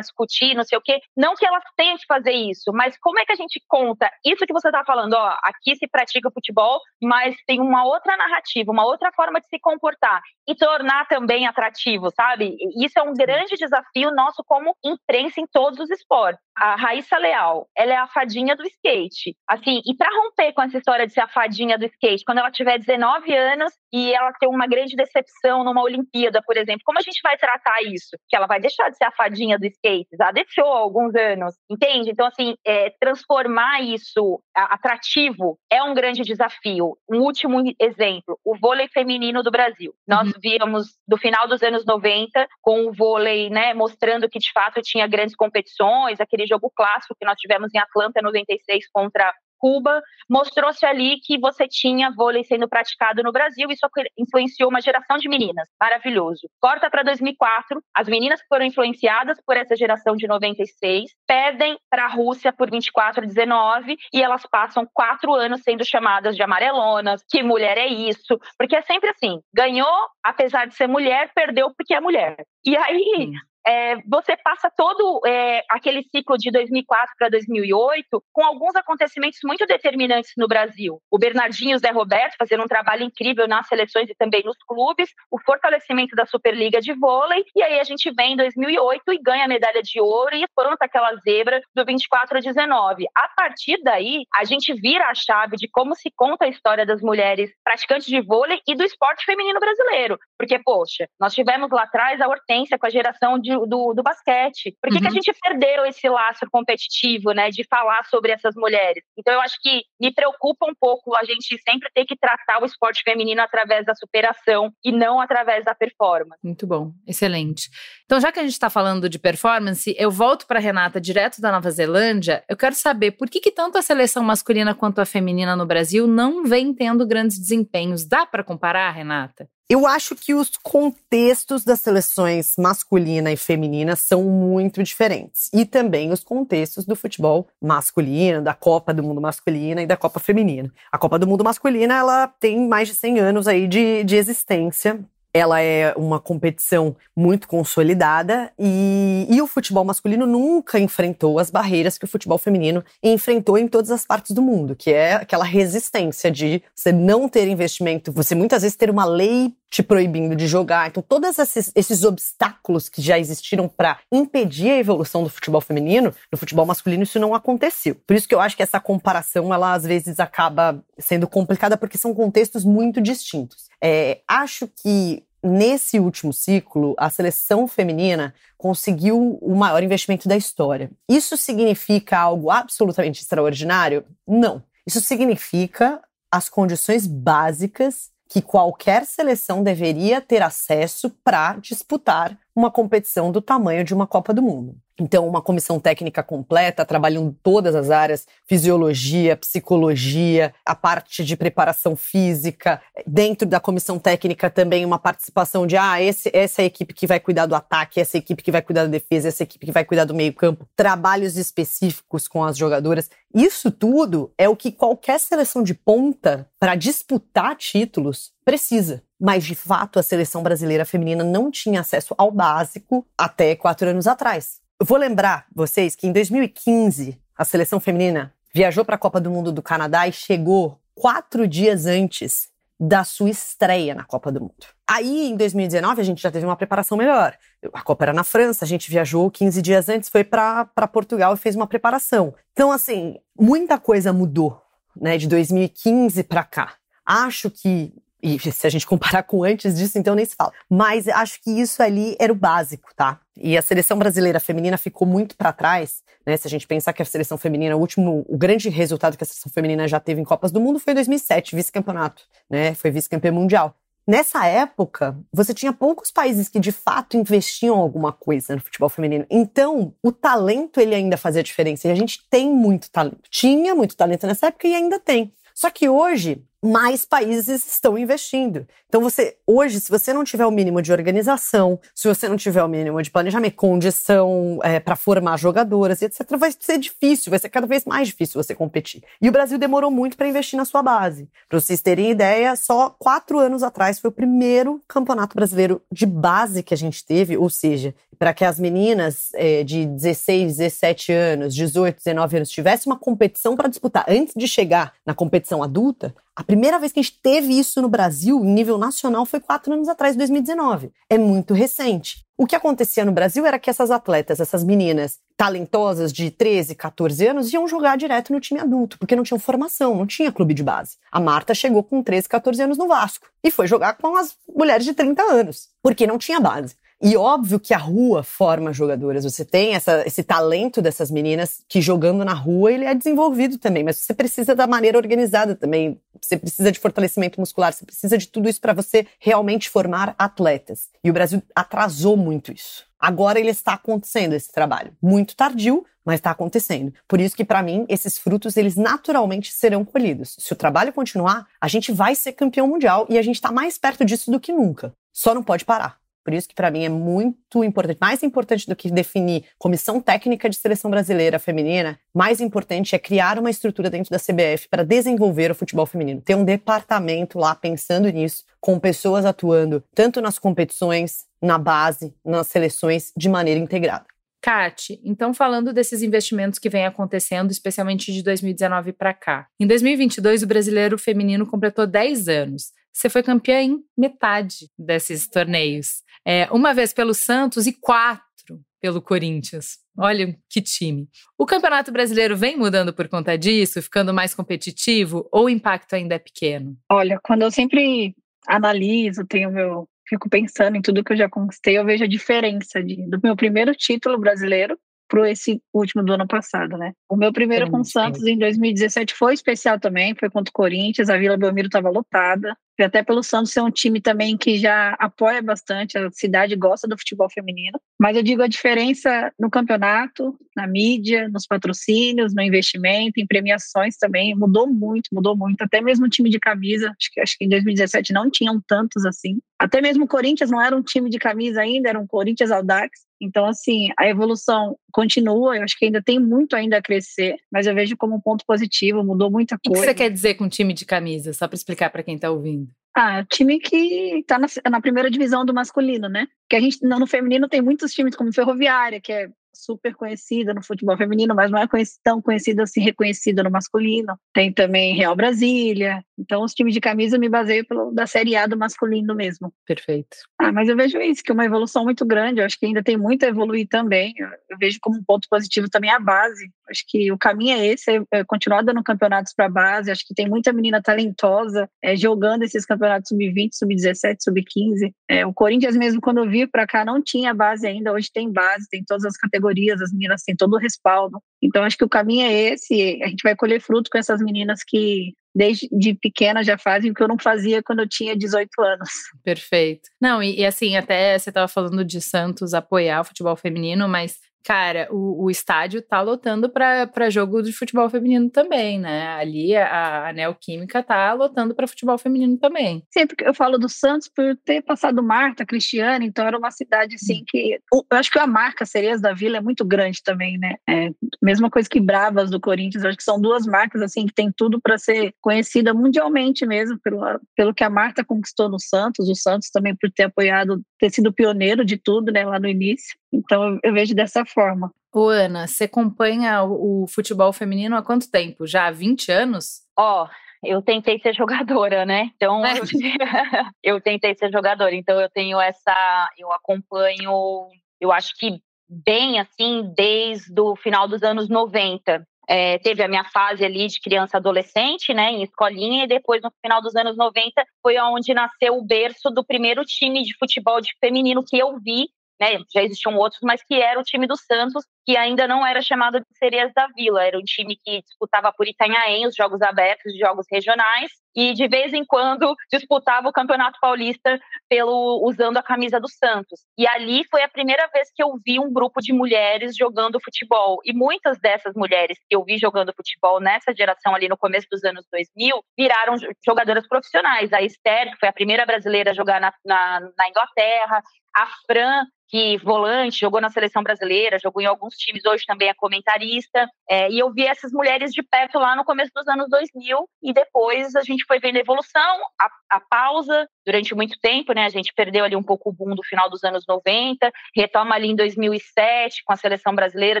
discutir, não sei o quê. Não que elas tenham que fazer isso, mas como é que a gente conta isso que você está falando? Ó, aqui se pratica futebol, mas tem uma outra narrativa, uma outra forma de se comportar e tornar também atrativo, sabe? Isso é um grande desafio nosso como imprensa em todos os esportes. God. A Raíssa Leal, ela é a fadinha do skate. Assim, e para romper com essa história de ser a fadinha do skate, quando ela tiver 19 anos e ela ter uma grande decepção numa Olimpíada, por exemplo, como a gente vai tratar isso? Que ela vai deixar de ser a fadinha do skate? Já deixou há alguns anos, entende? Então, assim, é, transformar isso atrativo é um grande desafio. Um último exemplo, o vôlei feminino do Brasil. Nós uhum. víamos do final dos anos 90 com o vôlei, né, mostrando que de fato tinha grandes competições, aquele jogo clássico que nós tivemos em Atlanta 96 contra Cuba, mostrou-se ali que você tinha vôlei sendo praticado no Brasil, e isso influenciou uma geração de meninas. Maravilhoso. Corta para 2004, as meninas que foram influenciadas por essa geração de 96 perdem para a Rússia por 24 a 19 e elas passam quatro anos sendo chamadas de amarelonas, que mulher é isso, porque é sempre assim, ganhou apesar de ser mulher, perdeu porque é mulher. E aí, é, você passa todo é, aquele ciclo de 2004 para 2008 com alguns acontecimentos muito determinantes no Brasil. O Bernardinho e o Zé Roberto fazendo um trabalho incrível nas seleções e também nos clubes, o fortalecimento da Superliga de vôlei, e aí a gente vem em 2008 e ganha a medalha de ouro e pronta aquela zebra do 24 a 19. A partir daí, a gente vira a chave de como se conta a história das mulheres praticantes de vôlei e do esporte feminino brasileiro. Porque, poxa, nós tivemos lá atrás a Hortência com a geração de, do, do basquete. Por que, uhum. que a uhum. gente perdeu esse laço competitivo, né, de falar sobre essas mulheres? Então, eu acho que me preocupa um pouco a gente sempre ter que tratar o esporte feminino através da superação e não através da performance. Muito bom, excelente. Então, já que a gente está falando de performance, eu volto para Renata direto da Nova Zelândia. Eu quero saber por que, que tanto a seleção masculina quanto a feminina no Brasil não vem tendo grandes desempenhos. Dá para comparar, Renata? Eu acho que os contextos das seleções masculina e feminina são muito diferentes. E também os contextos do futebol masculino, da Copa do Mundo masculina e da Copa feminina. A Copa do Mundo masculina, ela tem mais de 100 anos aí de, de existência ela é uma competição muito consolidada e, e, o futebol masculino nunca enfrentou as barreiras que o futebol feminino enfrentou em todas as partes do mundo, que é aquela resistência de você não ter investimento, você muitas vezes ter uma lei te proibindo de jogar. Então, todos esses, esses obstáculos que já existiram para impedir a evolução do futebol feminino, no futebol masculino isso não aconteceu. Por isso que eu acho que essa comparação, ela às vezes acaba sendo complicada, porque são contextos muito distintos. É, acho que nesse último ciclo, a seleção feminina conseguiu o maior investimento da história. Isso significa algo absolutamente extraordinário? Não. Isso significa as condições básicas que qualquer seleção deveria ter acesso para disputar uma competição do tamanho de uma Copa do Mundo. Então, uma comissão técnica completa, trabalhando todas as áreas, fisiologia, psicologia, a parte de preparação física. Dentro da comissão técnica também uma participação de, ah, esse, essa é a equipe que vai cuidar do ataque, essa é a equipe que vai cuidar da defesa, essa é a equipe que vai cuidar do meio campo. Trabalhos específicos com as jogadoras. Isso tudo é o que qualquer seleção de ponta, para disputar títulos, precisa. Mas, de fato, a seleção brasileira feminina não tinha acesso ao básico até quatro anos atrás. Eu vou lembrar vocês que em 2015 a seleção feminina viajou para a Copa do Mundo do Canadá e chegou quatro dias antes da sua estreia na Copa do Mundo. Aí, em 2019, a gente já teve uma preparação melhor. A Copa era na França, a gente viajou 15 dias antes, foi para Portugal e fez uma preparação. Então, assim, muita coisa mudou, né, de 2015 para cá. Acho que e se a gente comparar com antes disso, então nem se fala. Mas acho que isso ali era o básico, tá? E a seleção brasileira feminina ficou muito para trás, né? Se a gente pensar que a seleção feminina, o último, o grande resultado que a seleção feminina já teve em Copas do Mundo foi em 2007, vice-campeonato, né? Foi vice-campeã mundial. Nessa época, você tinha poucos países que de fato investiam alguma coisa no futebol feminino. Então, o talento ele ainda fazia diferença. E a gente tem muito talento. Tinha muito talento nessa época e ainda tem. Só que hoje, mais países estão investindo. Então você hoje, se você não tiver o mínimo de organização, se você não tiver o mínimo de planejamento, condição é, para formar jogadoras, etc, vai ser difícil, vai ser cada vez mais difícil você competir. E o Brasil demorou muito para investir na sua base. Para vocês terem ideia, só quatro anos atrás foi o primeiro campeonato brasileiro de base que a gente teve, ou seja, para que as meninas é, de 16, 17 anos, 18, 19 anos tivessem uma competição para disputar antes de chegar na competição adulta, a primeira vez que a gente teve isso no Brasil, em nível nacional, foi quatro anos atrás, 2019. É muito recente. O que acontecia no Brasil era que essas atletas, essas meninas talentosas de 13, 14 anos, iam jogar direto no time adulto, porque não tinham formação, não tinha clube de base. A Marta chegou com 13, 14 anos no Vasco e foi jogar com as mulheres de 30 anos, porque não tinha base. E óbvio que a rua forma jogadoras. Você tem essa, esse talento dessas meninas que jogando na rua ele é desenvolvido também, mas você precisa da maneira organizada também. Você precisa de fortalecimento muscular, você precisa de tudo isso para você realmente formar atletas. E o Brasil atrasou muito isso. Agora ele está acontecendo esse trabalho, muito tardio, mas está acontecendo. Por isso que para mim esses frutos eles naturalmente serão colhidos. Se o trabalho continuar, a gente vai ser campeão mundial e a gente está mais perto disso do que nunca. Só não pode parar. Por isso que para mim é muito importante, mais importante do que definir comissão técnica de seleção brasileira feminina, mais importante é criar uma estrutura dentro da CBF para desenvolver o futebol feminino. Ter um departamento lá pensando nisso, com pessoas atuando tanto nas competições na base, nas seleções de maneira integrada. Kate, então falando desses investimentos que vem acontecendo, especialmente de 2019 para cá. Em 2022, o brasileiro feminino completou 10 anos. Você foi campeã em metade desses torneios. É, uma vez pelo Santos e quatro pelo Corinthians. Olha que time. O Campeonato Brasileiro vem mudando por conta disso, ficando mais competitivo, ou o impacto ainda é pequeno? Olha, quando eu sempre analiso, tenho meu fico pensando em tudo que eu já conquistei, eu vejo a diferença de, do meu primeiro título brasileiro para esse último do ano passado, né? O meu primeiro com o Santos em 2017 foi especial também, foi contra o Corinthians, a Vila Belmiro estava lotada, e até pelo Santos ser um time também que já apoia bastante, a cidade gosta do futebol feminino. Mas eu digo a diferença no campeonato, na mídia, nos patrocínios, no investimento, em premiações também, mudou muito, mudou muito. Até mesmo o time de camisa, acho que, acho que em 2017 não tinham tantos assim. Até mesmo o Corinthians não era um time de camisa ainda, era um Corinthians Audax. Então, assim, a evolução continua, eu acho que ainda tem muito ainda a crescer, mas eu vejo como um ponto positivo, mudou muita coisa. O que você quer dizer com time de camisa, só para explicar para quem está ouvindo? Ah, time que está na, na, primeira divisão do masculino, né? Que a gente no feminino tem muitos times como Ferroviária, que é super conhecida no futebol feminino, mas não é tão conhecida assim, reconhecida no masculino. Tem também Real Brasília. Então, os times de camisa eu me baseio pelo, da Série A do masculino mesmo. Perfeito. Ah, mas eu vejo isso, que é uma evolução muito grande. Eu acho que ainda tem muito a evoluir também. Eu, eu vejo como um ponto positivo também a base. Acho que o caminho é esse, é, é continuar dando campeonatos para a base. Acho que tem muita menina talentosa é, jogando esses campeonatos sub-20, sub-17, sub-15. É, o Corinthians mesmo, quando eu vi para cá, não tinha base ainda. Hoje tem base, tem todas as categorias categorias, as meninas têm todo o respaldo. Então, acho que o caminho é esse. A gente vai colher fruto com essas meninas que desde de pequena já fazem o que eu não fazia quando eu tinha 18 anos. Perfeito. Não, e, e assim, até você estava falando de Santos apoiar o futebol feminino, mas Cara, o, o estádio tá lotando para jogo de futebol feminino também, né? Ali a, a Neoquímica tá lotando para futebol feminino também. Sempre que eu falo do Santos por ter passado Marta, Cristiane, então era uma cidade assim que. Eu acho que a marca Sereias da Vila é muito grande também, né? É, mesma coisa que Bravas do Corinthians, acho que são duas marcas assim que tem tudo para ser conhecida mundialmente mesmo, pelo, pelo que a Marta conquistou no Santos, o Santos também por ter apoiado, ter sido pioneiro de tudo, né, lá no início. Então eu vejo dessa forma. Ô, Ana, você acompanha o, futebol feminino há quanto tempo? Já há 20 anos? Ó, oh, eu tentei ser jogadora, né? Então é. (laughs) eu tentei ser jogadora, então eu tenho essa, eu acompanho, eu acho que bem assim desde o final dos anos 90. É, teve a minha fase ali de criança adolescente, né, em escolinha, e depois no final dos anos 90 foi onde nasceu o berço do primeiro time de futebol de feminino que eu vi né, já existiam outros, mas que era o time do Santos, que ainda não era chamado de Sereias da Vila, era um time que disputava por Itanhaém os jogos abertos, os jogos regionais, e de vez em quando disputava o Campeonato Paulista pelo usando a camisa do Santos. E ali foi a primeira vez que eu vi um grupo de mulheres jogando futebol. E muitas dessas mulheres que eu vi jogando futebol nessa geração ali no começo dos anos 2000 viraram jogadoras profissionais. A Esther, que foi a primeira brasileira a jogar na, na, na Inglaterra, a Fran, que volante, jogou na seleção brasileira, jogou em alguns times, hoje também é comentarista. É, e eu vi essas mulheres de perto lá no começo dos anos 2000, e depois a gente foi vendo a evolução, a, a pausa durante muito tempo, né? A gente perdeu ali um pouco o boom do final dos anos 90, retoma ali em 2007 com a seleção brasileira,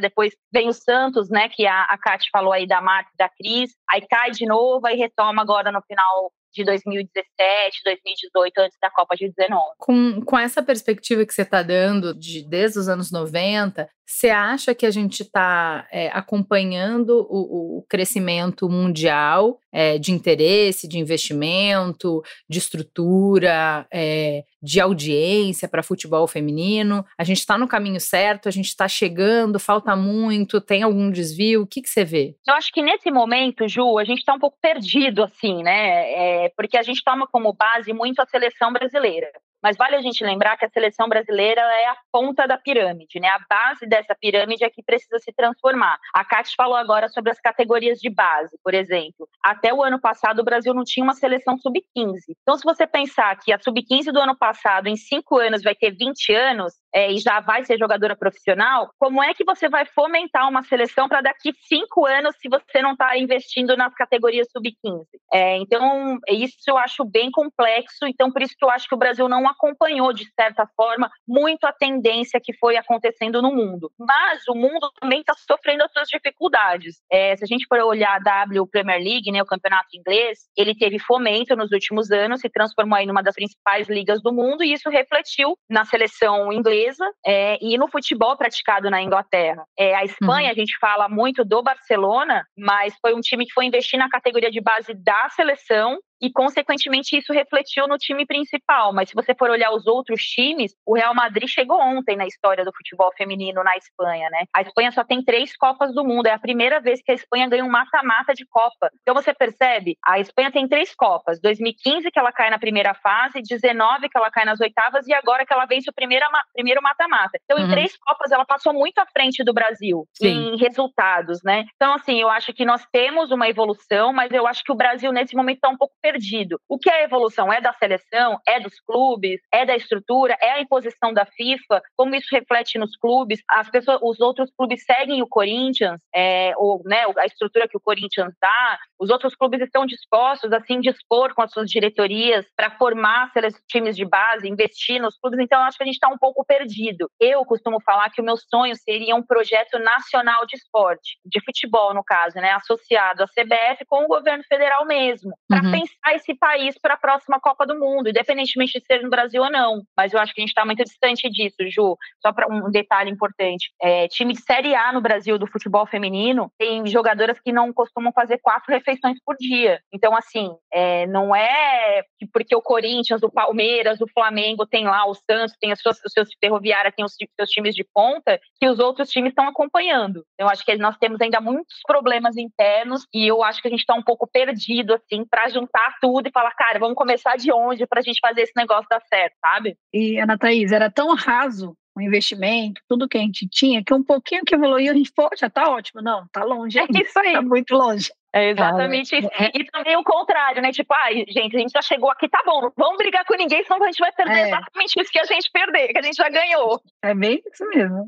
depois vem o Santos, né? Que a, a Kate falou aí da Marta da Cris, aí cai de novo, aí retoma agora no final de 2017, 2018, antes da Copa de 19. Com, com essa perspectiva que você está dando, de, desde os anos 90, você acha que a gente está é, acompanhando o, o, crescimento mundial é, de interesse, de investimento, de estrutura, é, de audiência para futebol feminino? A gente está no caminho certo? A gente está chegando? Falta muito? Tem algum desvio? O que, que você vê? Eu acho que nesse momento, Ju, a gente está um pouco perdido, assim, né? É, porque a gente toma como base muito a seleção brasileira. Mas vale a gente lembrar que a seleção brasileira é a ponta da pirâmide, né? A base dessa pirâmide é que precisa se transformar. A Kátia falou agora sobre as categorias de base, por exemplo. Até o ano passado, o Brasil não tinha uma seleção sub-15. Então, se você pensar que a sub-15 do ano passado, em cinco anos, vai ter 20 anos, é, e já vai ser jogadora profissional, como é que você vai fomentar uma seleção para daqui cinco anos se você não está investindo nas categorias sub-15? É, então, isso eu acho bem complexo, então por isso que eu acho que o Brasil não acompanhou, de certa forma, muito a tendência que foi acontecendo no mundo. Mas o mundo também está sofrendo as suas dificuldades. É, se a gente for olhar a W Premier League, né, o campeonato inglês, ele teve fomento nos últimos anos, se transformou em uma das principais ligas do mundo, e isso refletiu na seleção inglesa é, e no futebol praticado na Inglaterra. É, a Espanha, uhum. a gente fala muito do Barcelona, mas foi um time que foi investir na categoria de base da seleção e, consequentemente, isso refletiu no time principal. Mas se você for olhar os outros times, o Real Madrid chegou ontem na história do futebol feminino na Espanha, né? A Espanha só tem três Copas do Mundo, é a primeira vez que a Espanha ganha um mata-mata de Copa. Então você percebe, a Espanha tem três Copas: 2015 que ela cai na primeira fase, 19 que ela cai nas oitavas e agora que ela vence o primeiro mata-mata. Então, uhum. em três Copas, ela passou muito à frente do Brasil Sim. em resultados, né? Então, assim, eu acho que nós temos uma evolução, mas eu acho que o Brasil, nesse momento, está um pouco perdido perdido. O que é a evolução? É da seleção? É dos clubes? É da estrutura? É a imposição da FIFA? Como isso reflete nos clubes? As pessoas, os outros clubes seguem o Corinthians, é, ou né, a estrutura que o Corinthians dá. Os outros clubes estão dispostos a se dispor com as suas diretorias para formar times de base, investir nos clubes. Então, acho que a gente está um pouco perdido. Eu costumo falar que o meu sonho seria um projeto nacional de esporte, de futebol, no caso, né, associado à CBF com o governo federal mesmo, para uhum. pensar esse país para a próxima Copa do Mundo, independentemente de ser no Brasil ou não. Mas eu acho que a gente está muito distante disso, Ju. Só para um detalhe importante: é, time de Série A no Brasil do futebol feminino tem jogadoras que não costumam fazer quatro refeições por dia. Então, assim, é, não é porque o Corinthians, o Palmeiras, o Flamengo tem lá, o Santos tem as suas, os seus ferroviários, tem os seus times de ponta, que os outros times estão acompanhando. Eu acho que nós temos ainda muitos problemas internos e eu acho que a gente está um pouco perdido, assim, para juntar tudo e falar, cara, vamos começar de onde para a gente fazer esse negócio dar certo, sabe? E, Ana Thaís, era tão raso o investimento, tudo que a gente tinha, que um pouquinho que evoluiu, a gente, já tá ótimo. Não, tá longe. (laughs) É isso aí. Tá muito longe. É exatamente isso. É. E também o contrário, né? Tipo, ai, gente, a gente já chegou aqui, tá bom, não vamos brigar com ninguém, senão a gente vai perder é. exatamente isso que a gente perder, que a gente já ganhou. É bem isso mesmo.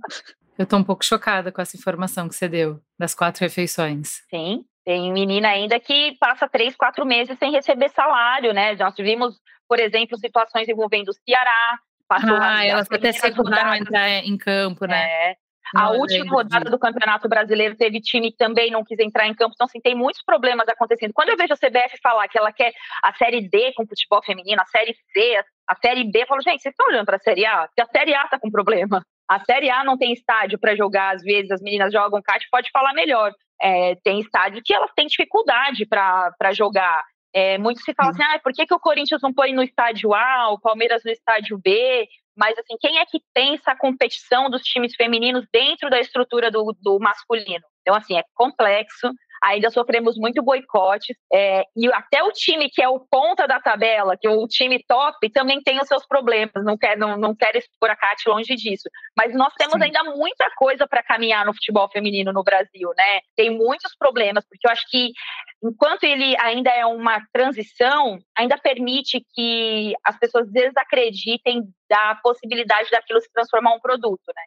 Eu tô um pouco chocada com essa informação que você deu, das quatro refeições. Sim, tem menina ainda que passa três, quatro meses sem receber salário, né? Nós tivemos, por exemplo, situações envolvendo o Ceará. Ah, elas até se recusaram a entrar em campo, né? É. A última rodada do Campeonato Brasileiro teve time que também não quis entrar em campo. Então, assim, tem muitos problemas acontecendo. Quando eu vejo a CBF falar que ela quer a Série D com futebol feminino, a Série C, a Série B, eu falo, gente, vocês estão olhando para a Série A? Porque a Série A está com problema. A Série A não tem estádio para jogar, às vezes as meninas jogam kart, pode falar melhor. É, tem estádio que elas têm dificuldade para jogar. É, muito se fala assim, ah, por que, que o Corinthians não põe no estádio A, o Palmeiras no estádio B? Mas, assim, quem é que pensa a competição dos times femininos dentro da estrutura do, do masculino? Então, assim, é complexo ainda sofremos muito boicote. É, e até o time que é o ponta da tabela, que é o time top, também tem os seus problemas. Não quer, não, não quer expor a longe disso. Mas nós temos Sim. ainda muita coisa para caminhar no futebol feminino no Brasil, né? Tem muitos problemas, porque eu acho que enquanto ele ainda é uma transição, ainda permite que as pessoas desacreditem da possibilidade daquilo se transformar em um produto, né?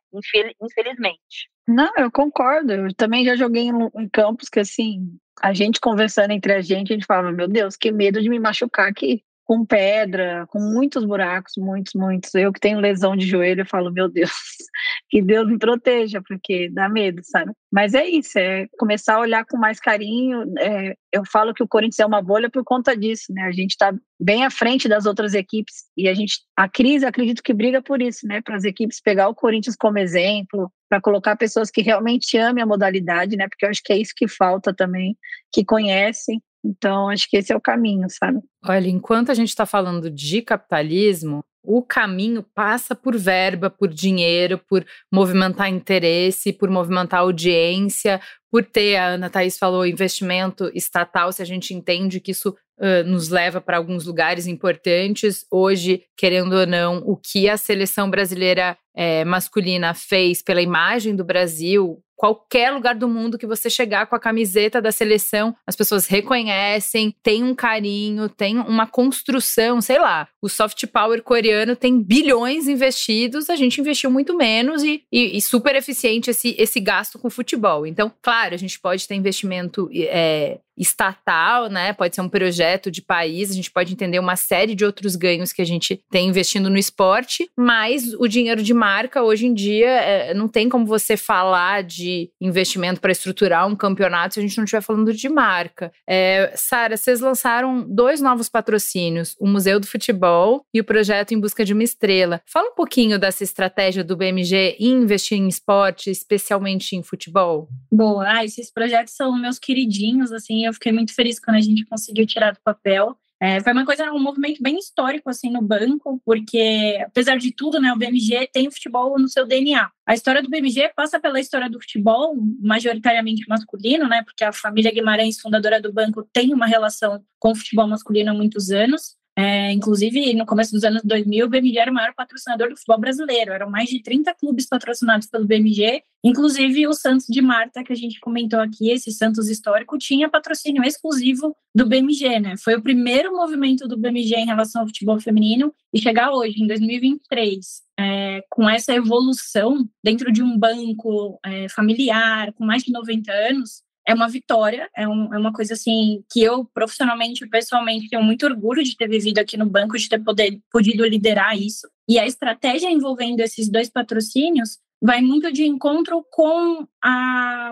Infelizmente. Não, eu concordo. Eu também já joguei em, em campos que, assim, a gente conversando entre a gente, a gente falava, meu Deus, que medo de me machucar aqui com pedra, com muitos buracos, muitos, muitos. Eu que tenho lesão de joelho, eu falo, meu Deus, (laughs) que Deus me proteja, porque dá medo, sabe? Mas é isso, é começar a olhar com mais carinho. É, eu falo que o Corinthians é uma bolha por conta disso, né? A gente está bem à frente das outras equipes e a gente, a crise, acredito que briga por isso, né? Para as equipes pegar o Corinthians como exemplo, para colocar pessoas que realmente amem a modalidade, né? Porque eu acho que é isso que falta também, que conhecem então, acho que esse é o caminho, sabe? Olha, enquanto a gente está falando de capitalismo, o caminho passa por verba, por dinheiro, por movimentar interesse, por movimentar audiência, por ter, a Ana Thaís falou, investimento estatal, se a gente entende que isso uh, nos leva para alguns lugares importantes. Hoje, querendo ou não, o que a seleção brasileira é, masculina fez pela imagem do Brasil, qualquer lugar do mundo que você chegar com a camiseta da seleção, as pessoas reconhecem, tem um carinho, tem uma construção, sei lá. O soft power coreano tem bilhões investidos, a gente investiu muito menos e, e, e super eficiente esse, esse gasto com futebol. Então, claro, a gente pode ter investimento é, estatal, né? Pode ser um projeto de país, a gente pode entender uma série de outros ganhos que a gente tem investindo no esporte, mas o dinheiro de marca hoje em dia é, não tem como você falar de investimento para estruturar um campeonato se a gente não estiver falando de marca. É, Sara, vocês lançaram dois novos patrocínios, o Museu do Futebol e o projeto Em Busca de uma Estrela. Fala um pouquinho dessa estratégia do BMG em investir em esporte, especialmente em futebol. Boa, ah, esses projetos são meus queridinhos, assim, eu fiquei muito feliz quando a gente conseguiu tirar do papel. É, foi uma coisa, um movimento bem histórico assim no banco, porque apesar de tudo, né, o BMG tem o futebol no seu DNA. A história do BMG passa pela história do futebol, majoritariamente masculino, né, porque a família Guimarães, fundadora do banco, tem uma relação com o futebol masculino há muitos anos. É, inclusive, no começo dos anos 2000, o BMG era o maior patrocinador do futebol brasileiro. Eram mais de 30 clubes patrocinados pelo BMG, inclusive o Santos de Marta, que a gente comentou aqui, esse Santos histórico, tinha patrocínio exclusivo do BMG, né? Foi o primeiro movimento do BMG em relação ao futebol feminino e chegar hoje, em 2023, é, com essa evolução dentro de um banco é, familiar, com mais de 90 anos, é uma vitória, é, um, é, uma coisa assim que eu profissionalmente e pessoalmente tenho muito orgulho de ter vivido aqui no banco, de ter poder, podido liderar isso. E a estratégia envolvendo esses dois patrocínios vai muito de encontro com a,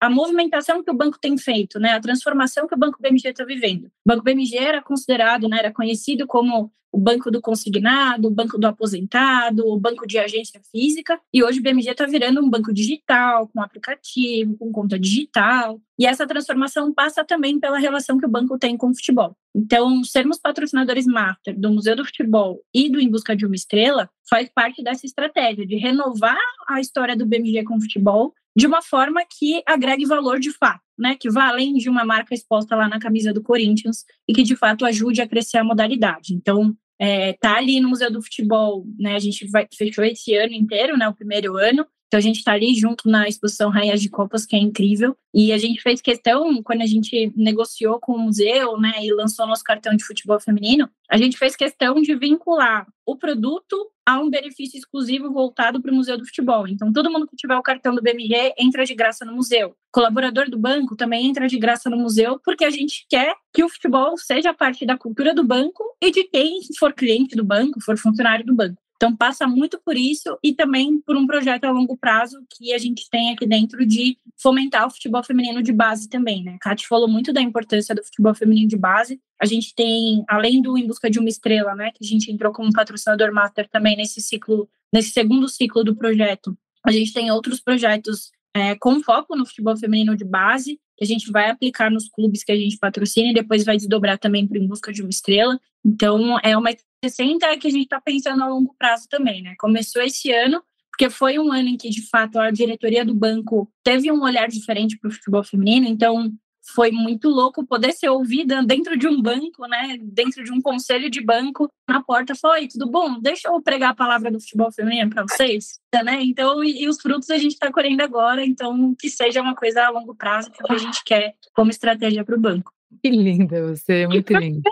a movimentação que o banco tem feito, né? A transformação que o Banco BMG está vivendo. O Banco BMG era considerado, né, era conhecido como o banco do consignado, o banco do aposentado, o banco de agência física, e hoje o BMG está virando um banco digital, com aplicativo, com conta digital, e essa transformação passa também pela relação que o banco tem com o futebol. Então, sermos patrocinadores master do Museu do Futebol e do Em Busca de uma Estrela faz parte dessa estratégia de renovar a história do BMG com o futebol de uma forma que agregue valor de fato, né? Que vá além de uma marca exposta lá na camisa do Corinthians e que de fato ajude a crescer a modalidade. Então, é, tá ali no Museu do Futebol, né? A gente vai, fechou esse ano inteiro, né? O primeiro ano. Então a gente está ali junto na exposição Rainhas de Copas, que é incrível. E a gente fez questão, quando a gente negociou com o museu, né, e lançou nosso cartão de futebol feminino, a gente fez questão de vincular o produto a um benefício exclusivo voltado para o Museu do Futebol. Então, todo mundo que tiver o cartão do BMG entra de graça no museu. Colaborador do banco também entra de graça no museu, porque a gente quer que o futebol seja parte da cultura do banco e de quem for cliente do banco, for funcionário do banco. Então, passa muito por isso e também por um projeto a longo prazo que a gente tem aqui dentro de fomentar o futebol feminino de base também, né? Kate falou muito da importância do futebol feminino de base. A gente tem, além do Em Busca de uma Estrela, né, que a gente entrou como patrocinador master também nesse ciclo, nesse segundo ciclo do projeto, a gente tem outros projetos é, com foco no futebol feminino de base, que a gente vai aplicar nos clubes que a gente patrocina e depois vai desdobrar também para Em Busca de uma Estrela. Então, é uma 60 que a gente está pensando a longo prazo também, né? Começou esse ano, porque foi um ano em que, de fato, a diretoria do banco teve um olhar diferente para o futebol feminino, então foi muito louco poder ser ouvida dentro de um banco, né? Dentro de um conselho de banco, na porta, foi tudo bom? Deixa eu pregar a palavra do futebol feminino para vocês, né? Então, e, e, os frutos a gente está colhendo agora, então que seja uma coisa a longo prazo, que é a gente quer como estratégia para o banco. Que linda você, muito linda.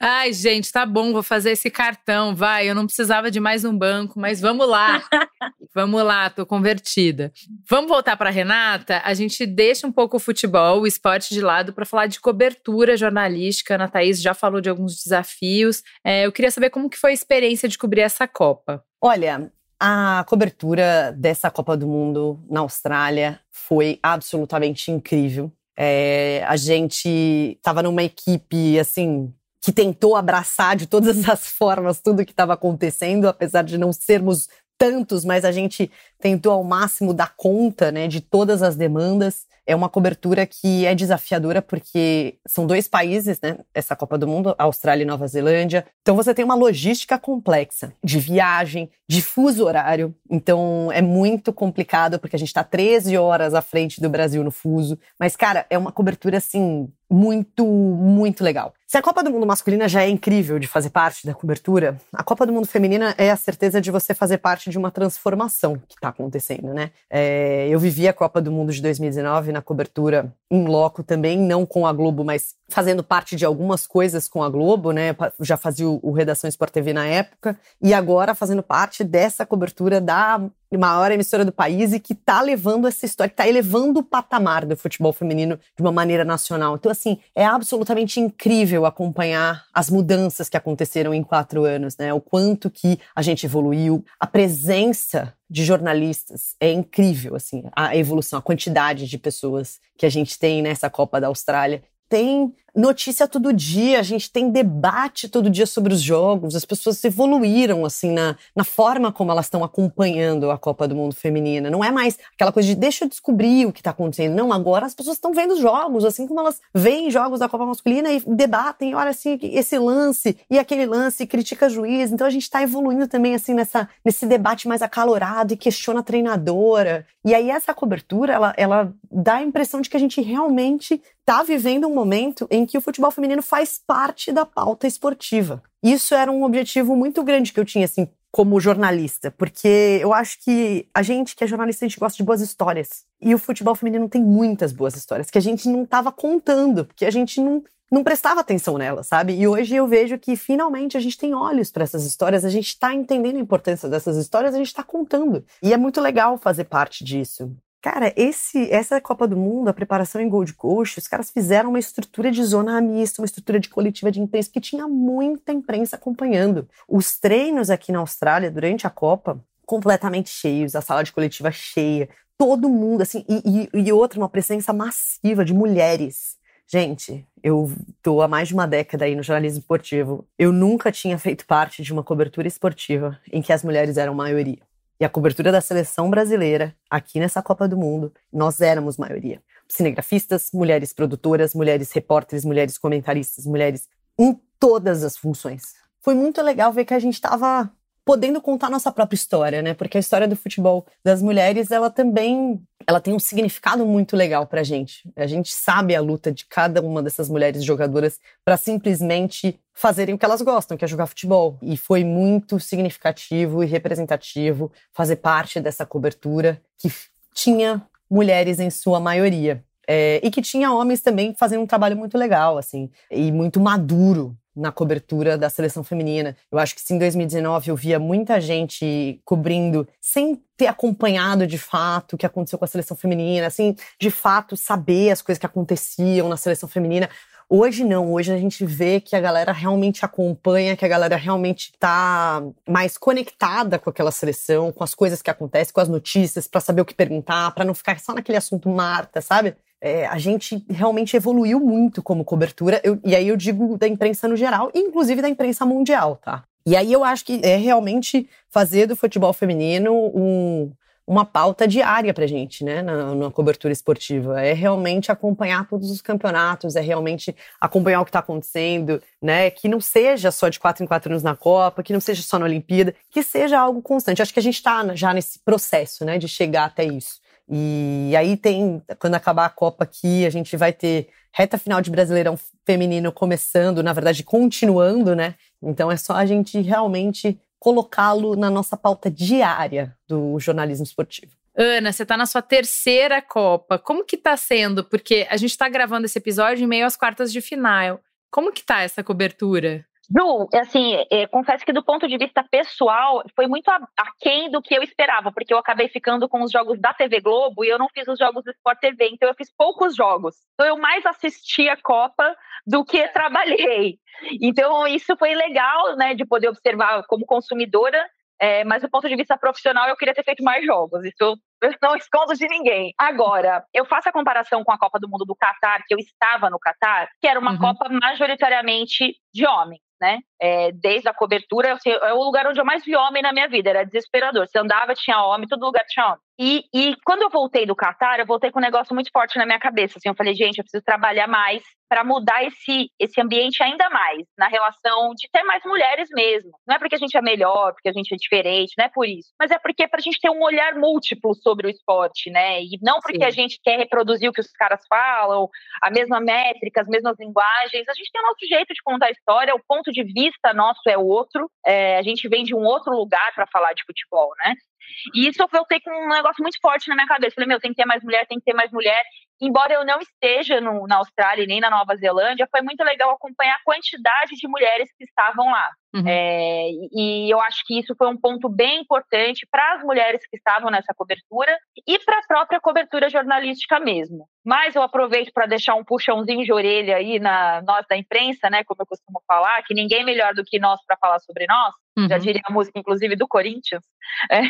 Ai, gente, tá bom, vou fazer esse cartão, vai. Eu não precisava de mais um banco, mas vamos lá. vamos lá, tô convertida. Vamos voltar para Renata. A gente deixa um pouco o futebol, o esporte de lado para falar de cobertura jornalística. A Ana Thaís já falou de alguns desafios. É, eu queria saber como que foi a experiência de cobrir essa Copa. Olha, a cobertura dessa Copa do Mundo na Austrália foi absolutamente incrível. É, a gente estava numa equipe assim que tentou abraçar de todas (laughs) as formas tudo que estava acontecendo, apesar de não sermos tantos, mas a gente tentou ao máximo dar conta né, de todas as demandas. É uma cobertura que é desafiadora porque são dois países, né? Essa Copa do Mundo, Austrália e Nova Zelândia. Então você tem uma logística complexa de viagem, de fuso horário. Então é muito complicado porque a gente está 13 horas à frente do Brasil no fuso. Mas, cara, é uma cobertura assim muito, muito legal. Se a Copa do Mundo masculina já é incrível de fazer parte da cobertura, a Copa do Mundo feminina é a certeza de você fazer parte de uma transformação que está acontecendo, né? É, eu vivi a Copa do Mundo de 2019 na cobertura em loco também, não com a Globo, mas fazendo parte de algumas coisas com a Globo, né? Já fazia o, o Redação Sport TV na época, e agora fazendo parte dessa cobertura da maior emissora do país e que está levando essa história, que está elevando o patamar do futebol feminino de uma maneira nacional. Então, assim, é absolutamente incrível acompanhar as mudanças que aconteceram em quatro anos, né? O quanto que a gente evoluiu, a presença de jornalistas é incrível, assim, a evolução, a quantidade de pessoas que a gente tem nessa Copa da Austrália tem notícia todo dia, a gente tem debate todo dia sobre os jogos, as pessoas evoluíram, assim, na, na forma como elas estão acompanhando a Copa do Mundo Feminina. Não é mais aquela coisa de deixa eu descobrir o que está acontecendo. Não, agora as pessoas estão vendo os jogos, assim como elas veem jogos da Copa Masculina e debatem, olha assim, esse lance e aquele lance, critica juiz. Então a gente está evoluindo também, assim, nessa, nesse debate mais acalorado e questiona a treinadora. E aí essa cobertura, ela, ela dá a impressão de que a gente realmente está vivendo um momento em que o futebol feminino faz parte da pauta esportiva. Isso era um objetivo muito grande que eu tinha, assim, como jornalista, porque eu acho que a gente que é jornalista, a gente gosta de boas histórias. E o futebol feminino tem muitas boas histórias que a gente não estava contando, porque a gente não, não prestava atenção nelas, sabe? E hoje eu vejo que finalmente a gente tem olhos para essas histórias, a gente está entendendo a importância dessas histórias, a gente está contando. E é muito legal fazer parte disso. Cara, esse, essa Copa do Mundo, a preparação em Gold Coast, os caras fizeram uma estrutura de zona mista, uma estrutura de coletiva de imprensa, que tinha muita imprensa acompanhando. Os treinos aqui na Austrália, durante a Copa, completamente cheios, a sala de coletiva cheia, todo mundo, assim, e, e, e outra, uma presença massiva de mulheres. Gente, eu tô há mais de uma década aí no jornalismo esportivo. Eu nunca tinha feito parte de uma cobertura esportiva em que as mulheres eram maioria e a cobertura da seleção brasileira aqui nessa Copa do Mundo, nós éramos maioria. Cinegrafistas, mulheres produtoras, mulheres repórteres, mulheres comentaristas, mulheres em todas as funções. Foi muito legal ver que a gente estava podendo contar nossa própria história, né? Porque a história do futebol das mulheres, ela também, ela tem um significado muito legal pra gente. A gente sabe a luta de cada uma dessas mulheres jogadoras para simplesmente fazerem o que elas gostam, que é jogar futebol. E foi muito significativo e representativo fazer parte dessa cobertura que tinha mulheres em sua maioria. É, e que tinha homens também fazendo um trabalho muito legal, assim, e muito maduro na cobertura da seleção feminina. Eu acho que se em 2019 eu via muita gente cobrindo sem ter acompanhado de fato o que aconteceu com a seleção feminina, assim, de fato saber as coisas que aconteciam na seleção feminina. Hoje não, hoje a gente vê que a galera realmente acompanha, que a galera realmente está mais conectada com aquela seleção, com as coisas que acontecem, com as notícias, para saber o que perguntar, para não ficar só naquele assunto Marta, sabe? É, a gente realmente evoluiu muito como cobertura, eu, e aí eu digo da imprensa no geral, inclusive da imprensa mundial, tá? E aí eu acho que é realmente fazer do futebol feminino um, uma pauta diária pra gente, né, na, na, cobertura esportiva. É realmente acompanhar todos os campeonatos, é realmente acompanhar o que está acontecendo, né, que não seja só de quatro em quatro anos na Copa, que não seja só na Olimpíada, que seja algo constante. Acho que a gente está já nesse processo, né, de chegar até isso. E aí tem, quando acabar a Copa aqui, a gente vai ter reta final de Brasileirão feminino começando, na verdade, continuando, né? Então é só a gente realmente colocá-lo na nossa pauta diária do jornalismo esportivo. Ana, você está na sua terceira Copa. Como que está sendo? Porque a gente está gravando esse episódio em meio às quartas de final. Como que tá essa cobertura? Ju, assim, é, confesso que do ponto de vista pessoal, foi muito aquém do que eu esperava, porque eu acabei ficando com os jogos da TV Globo e eu não fiz os jogos do Sport TV, então eu fiz poucos jogos. Então eu mais assisti a Copa do que trabalhei. Então isso foi legal, né, de poder observar como consumidora, é, mas do ponto de vista profissional eu queria ter feito mais jogos. Isso eu (laughs) não escondo de ninguém. Agora, eu faço a comparação com a Copa do Mundo do Catar, que eu estava no Catar, que era uma uhum. Copa majoritariamente de homens né? É, desde a cobertura, assim, é o lugar onde eu mais vi homem na minha vida, era desesperador. Você andava, tinha homem, todo lugar tinha homem. E, e quando eu voltei do Catar, eu voltei com um negócio muito forte na minha cabeça. Assim, eu falei, gente, eu preciso trabalhar mais para mudar esse, esse ambiente ainda mais, na relação de ter mais mulheres mesmo. Não é porque a gente é melhor, porque a gente é diferente, não é por isso. Mas é porque é para a gente ter um olhar múltiplo sobre o esporte, né? E não porque Sim. a gente quer reproduzir o que os caras falam, a mesma métrica, as mesmas linguagens. A gente tem o nosso jeito de contar a história, o ponto de vista nosso é outro. É, a gente vem de um outro lugar para falar de futebol, né? E isso eu voltei com um negócio muito forte na minha cabeça. Falei, meu, tem que ter mais mulher, tem que ter mais mulher. Embora eu não esteja no, na Austrália nem na Nova Zelândia, foi muito legal acompanhar a quantidade de mulheres que estavam lá. Uhum. É, e eu acho que isso foi um ponto bem importante para as mulheres que estavam nessa cobertura e para a própria cobertura jornalística mesmo. Mas eu aproveito para deixar um puxãozinho de orelha aí na nós da imprensa, né, como eu costumo falar, que ninguém é melhor do que nós para falar sobre nós. Uhum. Já diria a música, inclusive, do Corinthians. (laughs)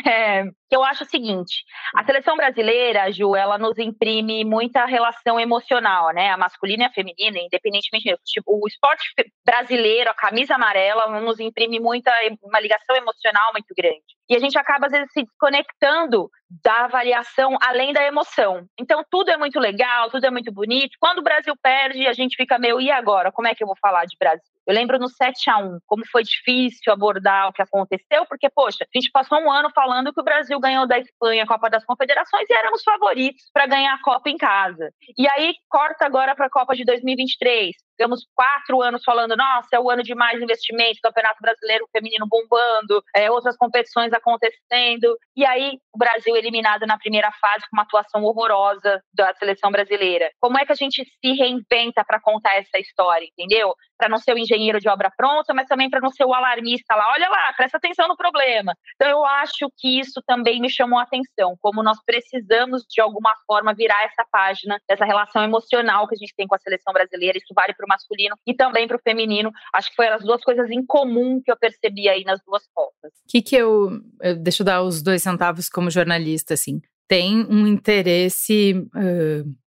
É, que eu acho o seguinte: a seleção brasileira, Ju, ela nos imprime muita relação emocional, né? A masculina e a feminina, independentemente. Tipo, o esporte brasileiro, a camisa amarela, nos imprime muita uma ligação emocional muito grande. E a gente acaba, às vezes, se desconectando da avaliação além da emoção. Então, tudo é muito legal, tudo é muito bonito. Quando o Brasil perde, a gente fica meio, e agora? Como é que eu vou falar de Brasil? Eu lembro no 7 a 1 como foi difícil abordar o que aconteceu, porque, poxa, a gente passou um ano falando que o Brasil ganhou da Espanha a Copa das Confederações e éramos favoritos para ganhar a Copa em casa. E aí corta agora para a Copa de 2023. Ficamos quatro anos falando, nossa, é o ano de mais investimentos, Campeonato Brasileiro Feminino bombando, é, outras competições acontecendo. E aí, o Brasil eliminado na primeira fase com uma atuação horrorosa da seleção brasileira. Como é que a gente se reinventa para contar essa história, entendeu? Para não ser o engenheiro de obra pronta, mas também para não ser o alarmista lá. Olha lá, presta atenção no problema. Então, eu acho que isso também me chamou a atenção, como nós precisamos, de alguma forma, virar essa página dessa relação emocional que a gente tem com a seleção brasileira. Isso vale para o masculino e também para o feminino. Acho que foram as duas coisas em comum que eu percebi aí nas duas fotos. O que, que eu. Deixa eu dar os dois centavos como jornalista, assim. Tem um interesse. Uh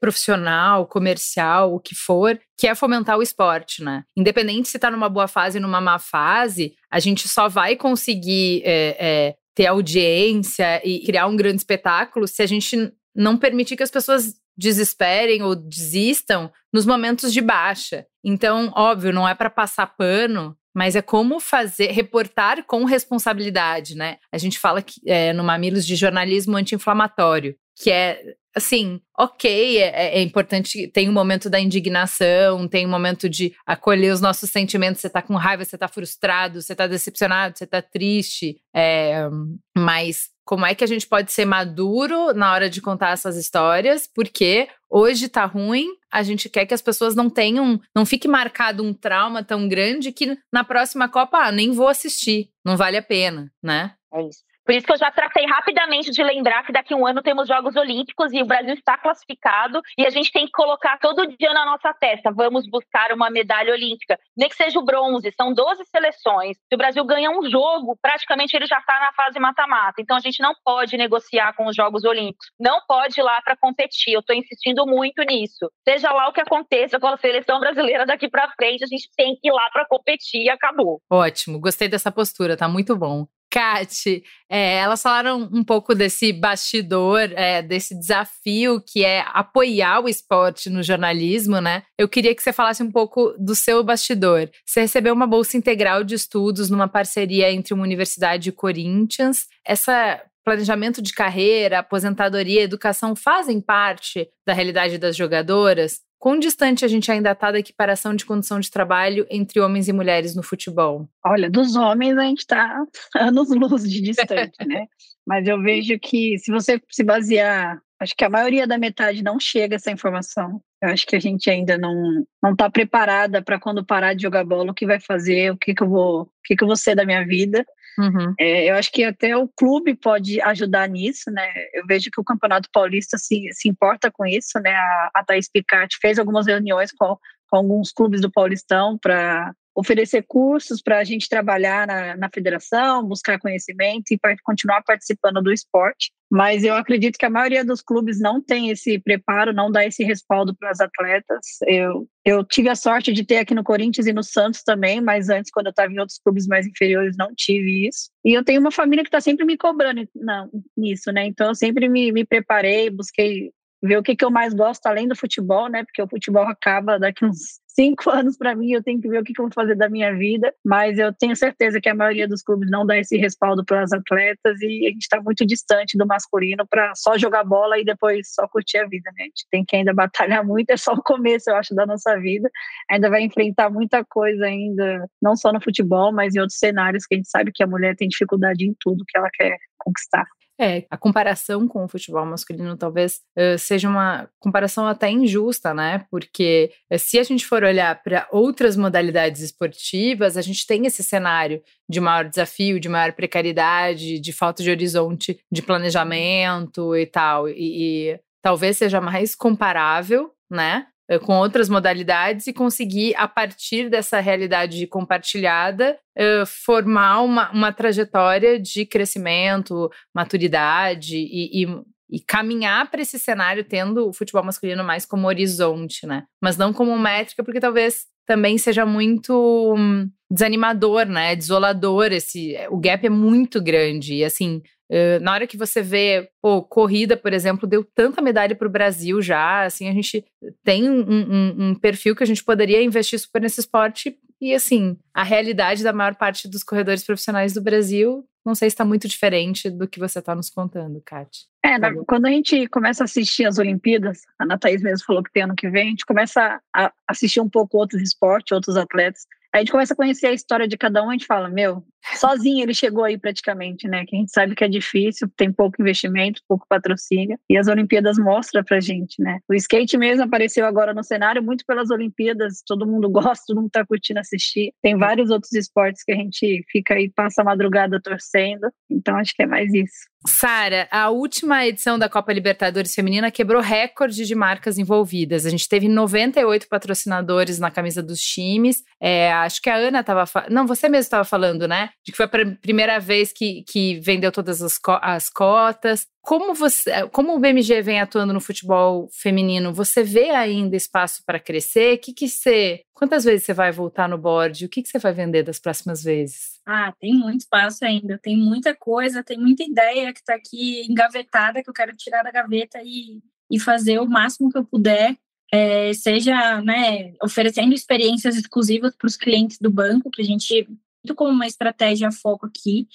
profissional, comercial, o que for, que é fomentar o esporte, né? Independente se tá numa boa fase ou numa má fase, a gente só vai conseguir é, é, ter audiência e criar um grande espetáculo se a gente não permitir que as pessoas desesperem ou desistam nos momentos de baixa. Então, óbvio, não é para passar pano, mas é como fazer, reportar com responsabilidade, né? A gente fala que é, no Mamilos de jornalismo anti-inflamatório, que é assim, ok, é, é, importante, tem um momento da indignação, tem um momento de acolher os nossos sentimentos, você tá com raiva, você tá frustrado, você tá decepcionado, você tá triste, é, mas como é que a gente pode ser maduro na hora de contar essas histórias, porque hoje tá ruim, a gente quer que as pessoas não tenham, não fique marcado um trauma tão grande que na próxima Copa, ah, nem vou assistir, não vale a pena, né? É isso. Por isso que eu já tratei rapidamente de lembrar que daqui a um ano temos Jogos Olímpicos e o Brasil está classificado e a gente tem que colocar todo dia na nossa testa, vamos buscar uma medalha olímpica. Nem que seja o bronze, são 12 seleções. Se o Brasil ganha um jogo, praticamente ele já está na fase mata-mata. Então a gente não pode negociar com os Jogos Olímpicos, não pode ir lá para competir. Eu estou insistindo muito nisso. Seja lá o que aconteça com a seleção brasileira daqui para frente, a gente tem que ir lá para competir e acabou. Ótimo, gostei dessa postura, tá muito bom. Kat, é, elas falaram um pouco desse bastidor, é, desse desafio que é apoiar o esporte no jornalismo, né? Eu queria que você falasse um pouco do seu bastidor. Você recebeu uma bolsa integral de estudos numa parceria entre uma universidade e Corinthians. Essa planejamento de carreira, aposentadoria, educação fazem parte da realidade das jogadoras? Quão distante a gente ainda está da equiparação de condição de trabalho entre homens e mulheres no futebol? Olha, dos homens a gente (laughs) está anos-luz de distante, (laughs) né? Mas eu vejo que se você se basear, acho que a maioria da metade não chega essa informação. Eu acho que a gente ainda não não está preparada para quando parar de jogar bola o que vai fazer, o que que eu vou, o que que eu vou ser da minha vida. Uhum. É, eu acho que até o clube pode ajudar nisso, né? Eu vejo que o Campeonato Paulista se, se importa com isso, né? A, a Thaís Picatti fez algumas reuniões com, com alguns clubes do Paulistão para oferecer cursos para a gente trabalhar na, na federação, buscar conhecimento e continuar participando do esporte. mas eu acredito que a maioria dos clubes não tem esse preparo, não dá esse respaldo para as atletas. Eu, eu tive a sorte de ter aqui no Corinthians e no Santos também, mas antes, quando eu estava em outros clubes mais inferiores, não tive isso. E eu tenho uma família que está sempre me cobrando não, nisso, né? Então eu sempre me, me preparei, busquei ver o que, que eu mais gosto além do futebol, né? Porque o futebol acaba daqui uns (laughs) cinco anos para mim, eu tenho que ver o que, que eu vou fazer da minha vida. Mas eu tenho certeza que a maioria dos clubes não dá esse respaldo para as atletas e a gente está muito distante do masculino para só jogar bola e depois só curtir a vida, né? A gente tem que ainda batalhar muito, (laughs) é só o começo, eu acho, da nossa vida. Ainda vai enfrentar muita coisa ainda, não só no futebol, mas em outros cenários que a gente sabe que a mulher tem dificuldade em tudo que ela quer conquistar. É, a comparação com o futebol masculino talvez uh, seja uma comparação até injusta, né? Porque uh, se a gente for olhar para outras modalidades esportivas, a gente tem esse cenário de maior desafio, de maior precariedade, de falta de horizonte de planejamento e tal. E, e talvez seja mais comparável, né? Eh, com outras modalidades e conseguir, a partir dessa realidade compartilhada, uh, formar uma, uma trajetória de crescimento, maturidade e, e, e caminhar para esse cenário tendo o futebol masculino mais como horizonte, né? Mas não como métrica, porque talvez também seja muito hum, desanimador, né? Desolador. Esse, o gap é muito grande. E assim, Uh, na hora que você vê, pô, corrida, por exemplo, deu tanta medalha para o Brasil já, assim, a gente tem um, um, um, perfil que a gente poderia investir super nesse esporte e, assim, a realidade da maior parte dos corredores profissionais do Brasil, não sei se está muito diferente do que você está nos contando, Kátia. É, na, quando a gente começa a assistir as Olimpíadas, a Ana Thaís mesmo falou que tem ano que vem, a gente começa a assistir um pouco outros esportes, outros atletas, a gente começa a conhecer a história de cada um, a gente fala, meu, sozinho ele chegou aí praticamente, né? Que a gente sabe que é difícil, tem pouco investimento, pouco patrocínio, e as Olimpíadas mostram pra gente, né? O skate mesmo apareceu agora no cenário muito pelas Olimpíadas, todo mundo (laughs) gosta, todo mundo tá curtindo assistir. Tem vários outros esportes que a gente fica aí, passa a madrugada torcendo, então acho que é mais isso. Sara, a última edição da Copa Libertadores Feminina quebrou recorde de marcas envolvidas. A gente teve 98 patrocinadores na camisa dos times. É, acho que a Ana estava. Não, você mesmo estava falando, né? De que foi a primeira vez que, que vendeu todas as, co as cotas. Como, você, como o BMG vem atuando no futebol feminino, você vê ainda espaço para crescer? Que que você, quantas vezes você vai voltar no board? O que, que você vai vender das próximas vezes? Ah, tem muito espaço ainda, tem muita coisa, tem muita ideia que está aqui engavetada que eu quero tirar da gaveta e, e fazer o máximo que eu puder, é, seja né, oferecendo experiências exclusivas para os clientes do banco, que a gente como uma estratégia foco aqui,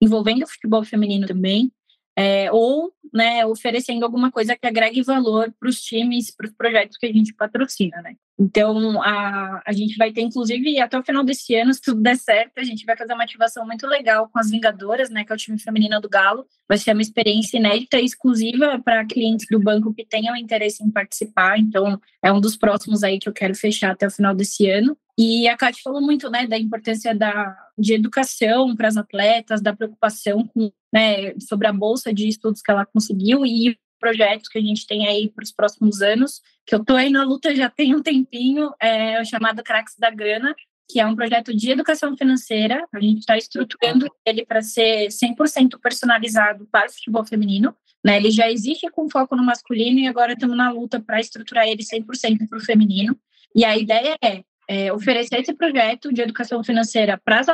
envolvendo o futebol feminino também, é, ou né, oferecendo alguma coisa que agregue valor para os times, para os projetos que a gente patrocina, né? Então, a, a gente vai ter, inclusive, até o final desse ano, se tudo der certo, a gente vai fazer uma ativação muito legal com as Vingadoras, né, que é o time feminino do Galo. Vai ser uma experiência inédita e exclusiva para clientes do banco que tenham interesse em participar. Então, é um dos próximos aí que eu quero fechar até o final desse ano. E a Cátia falou muito né, da importância da, de educação para as atletas, da preocupação com, né, sobre a bolsa de estudos que ela conseguiu e projetos que a gente tem aí para os próximos anos, que eu estou aí na luta já tem um tempinho, é o chamado Cracks da Grana, que é um projeto de educação financeira. A gente está estruturando ele para ser 100% personalizado para o futebol feminino. Né? Ele já existe com foco no masculino e agora estamos na luta para estruturar ele 100% para o feminino. E a ideia é é, oferecer esse projeto de educação financeira para as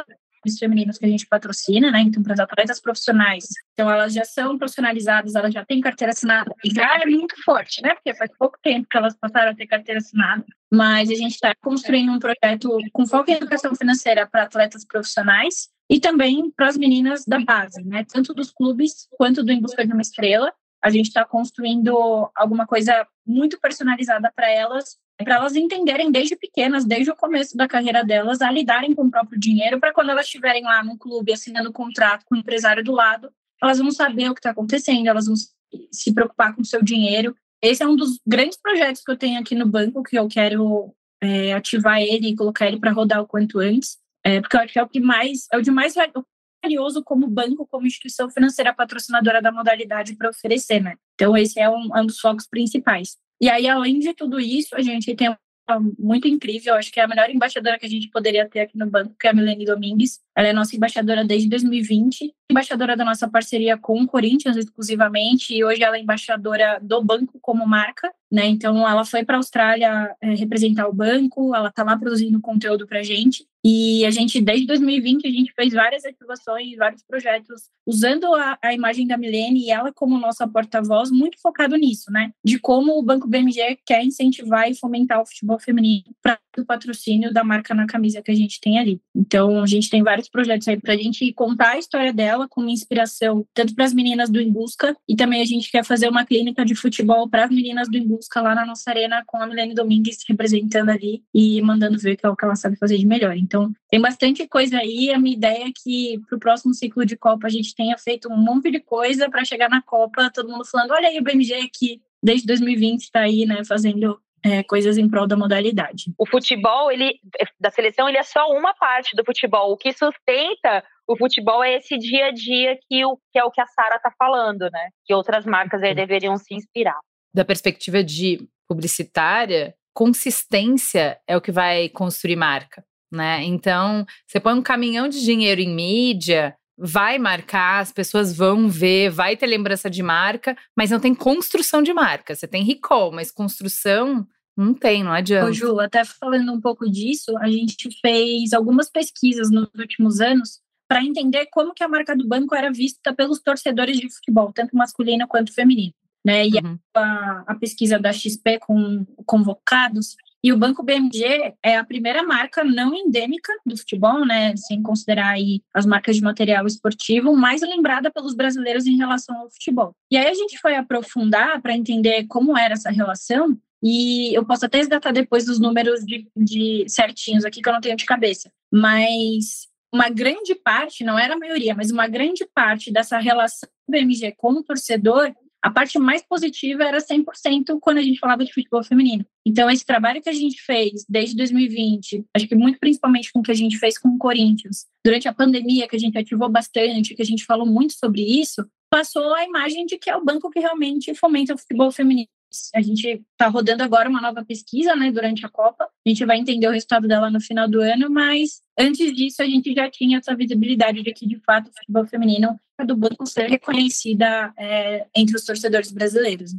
atletas femininas que a gente patrocina, né? Então, para as atletas profissionais. Então, elas já são profissionalizadas, elas já têm carteira assinada, já é muito forte, né? Porque faz pouco tempo que elas passaram a ter carteira assinada. Mas a gente está construindo um projeto com foco em educação financeira para atletas profissionais e também para as meninas da base, né? Tanto dos clubes quanto do Em Busca de uma Estrela. A gente está construindo alguma coisa muito personalizada para elas, para elas entenderem desde pequenas, desde o começo da carreira delas, a lidarem com o próprio dinheiro, para quando elas estiverem lá no clube assinando contrato com o empresário do lado, elas vão saber o que está acontecendo, elas vão se preocupar com o seu dinheiro. Esse é um dos grandes projetos que eu tenho aqui no banco, que eu quero é, ativar ele e colocar ele para rodar o quanto antes, é, porque eu acho que é o que mais é o de mais valioso como banco, como instituição financeira patrocinadora da modalidade para oferecer, né? Então esse é um, é um dos focos principais. E aí, além de tudo isso, a gente tem muito incrível. Acho que é a melhor embaixadora que a gente poderia ter aqui no banco, que é a Milene Domingues. Ela é nossa embaixadora desde 2020, embaixadora da nossa parceria com o Corinthians exclusivamente, e hoje ela é embaixadora do banco como marca. Né? Então, ela foi para a Austrália é, representar o banco, ela está lá produzindo conteúdo para gente. E a gente, desde 2020, a gente fez várias ativações, vários projetos, usando a, a imagem da Milene e ela como nossa porta-voz, muito focado nisso, né? De como o Banco BMG quer incentivar e fomentar o futebol feminino para o patrocínio da marca na camisa que a gente tem ali. Então, a gente tem vários projetos aí para a gente contar a história dela como inspiração, tanto para as meninas do Embusca, e também a gente quer fazer uma clínica de futebol para as meninas do Embusca lá na nossa arena, com a Milene Domingues representando ali e mandando ver é o que ela sabe fazer de melhor. Então, então, tem bastante coisa aí. A minha ideia é que para o próximo ciclo de Copa a gente tenha feito um monte de coisa para chegar na Copa, todo mundo falando: olha aí o BMG aqui, desde 2020 está aí, né, fazendo é, coisas em prol da modalidade. O futebol, ele da seleção, ele é só uma parte do futebol. O que sustenta o futebol é esse dia a dia que, o, que é o que a Sara está falando, né? Que outras marcas aí deveriam se inspirar. Da perspectiva de publicitária, consistência é o que vai construir marca né? Então, você põe um caminhão de dinheiro em mídia, vai marcar, as pessoas vão ver, vai ter lembrança de marca, mas não tem construção de marca. Você tem recall, mas construção não tem, não adianta. Ô, Ju, até falando um pouco disso, a gente fez algumas pesquisas nos últimos anos para entender como que a marca do banco era vista pelos torcedores de futebol, tanto masculino quanto feminino. Né? E uhum. a, a, pesquisa da XP com convocados e o Banco BMG é a primeira marca não endêmica do futebol, né, sem considerar aí as marcas de material esportivo, mais lembrada pelos brasileiros em relação ao futebol. E aí a gente foi aprofundar para entender como era essa relação e eu posso até resgatar depois dos números de, de certinhos aqui que eu não tenho de cabeça, mas uma grande parte, não era a maioria, mas uma grande parte dessa relação do BMG com o torcedor a parte mais positiva era 100% quando a gente falava de futebol feminino. Então, esse trabalho que a gente fez desde 2020, acho que muito principalmente com o que a gente fez com o Corinthians, durante a pandemia, que a gente ativou bastante, que a gente falou muito sobre isso, passou a imagem de que é o banco que realmente fomenta o futebol feminino. A gente está rodando agora uma nova pesquisa, né, durante a Copa. A gente vai entender o resultado dela no final do ano, mas antes disso a gente já tinha essa visibilidade de que, de fato, o futebol feminino é do banco ser reconhecida é, entre os torcedores brasileiros.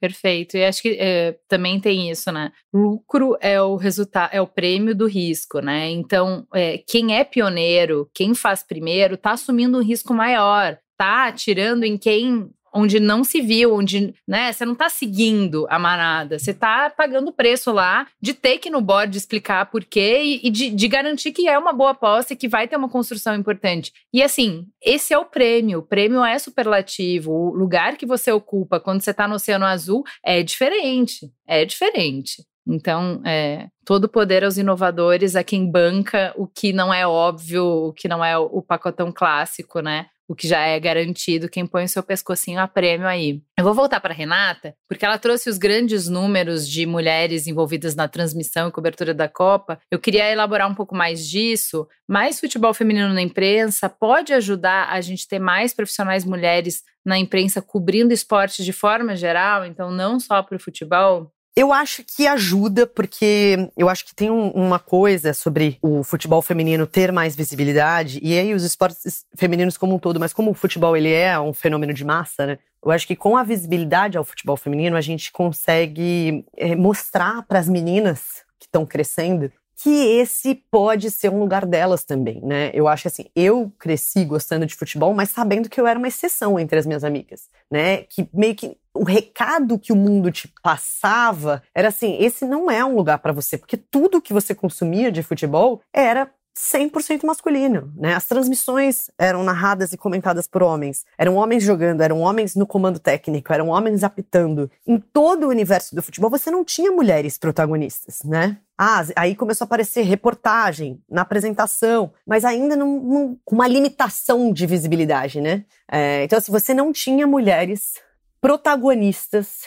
Perfeito. E acho que é, também tem isso, né? Lucro é o resultado, é o prêmio do risco, né? Então, é, quem é pioneiro, quem faz primeiro, tá assumindo um risco maior, tá atirando em quem onde não se viu, onde, né, você não tá seguindo a manada, você tá pagando o preço lá de ter que no board explicar por quê e, e de, de, garantir que é uma boa aposta e que vai ter uma construção importante. E assim, esse é o prêmio, o prêmio é superlativo, o lugar que você ocupa quando você tá no Oceano Azul é diferente, é diferente. Então, é, todo poder aos inovadores, a quem banca o que não é óbvio, o que não é o pacotão clássico, né? O que já é garantido, quem põe o seu pescocinho a prêmio aí. Eu vou voltar para Renata, porque ela trouxe os grandes números de mulheres envolvidas na transmissão e cobertura da Copa. Eu queria elaborar um pouco mais disso. Mais futebol feminino na imprensa pode ajudar a gente ter mais profissionais mulheres na imprensa cobrindo esportes de forma geral, então não só para o futebol? Eu acho que ajuda, porque eu acho que tem um, uma coisa sobre o futebol feminino ter mais visibilidade, e aí os esportes femininos como um todo, mas como o futebol ele é um fenômeno de massa, né? Eu acho que com a visibilidade ao futebol feminino, a gente consegue é, mostrar para as meninas que estão crescendo que esse pode ser um lugar delas também, né? Eu acho assim, eu cresci gostando de futebol, mas sabendo que eu era uma exceção entre as minhas amigas, né? Que meio que o recado que o mundo te passava era assim: esse não é um lugar para você, porque tudo que você consumia de futebol era 100% masculino, né? As transmissões eram narradas e comentadas por homens. Eram homens jogando, eram homens no comando técnico, eram homens apitando. Em todo o universo do futebol, você não tinha mulheres protagonistas, né? Ah, aí começou a aparecer reportagem na apresentação, mas ainda com uma limitação de visibilidade, né? É, então, se assim, você não tinha mulheres protagonistas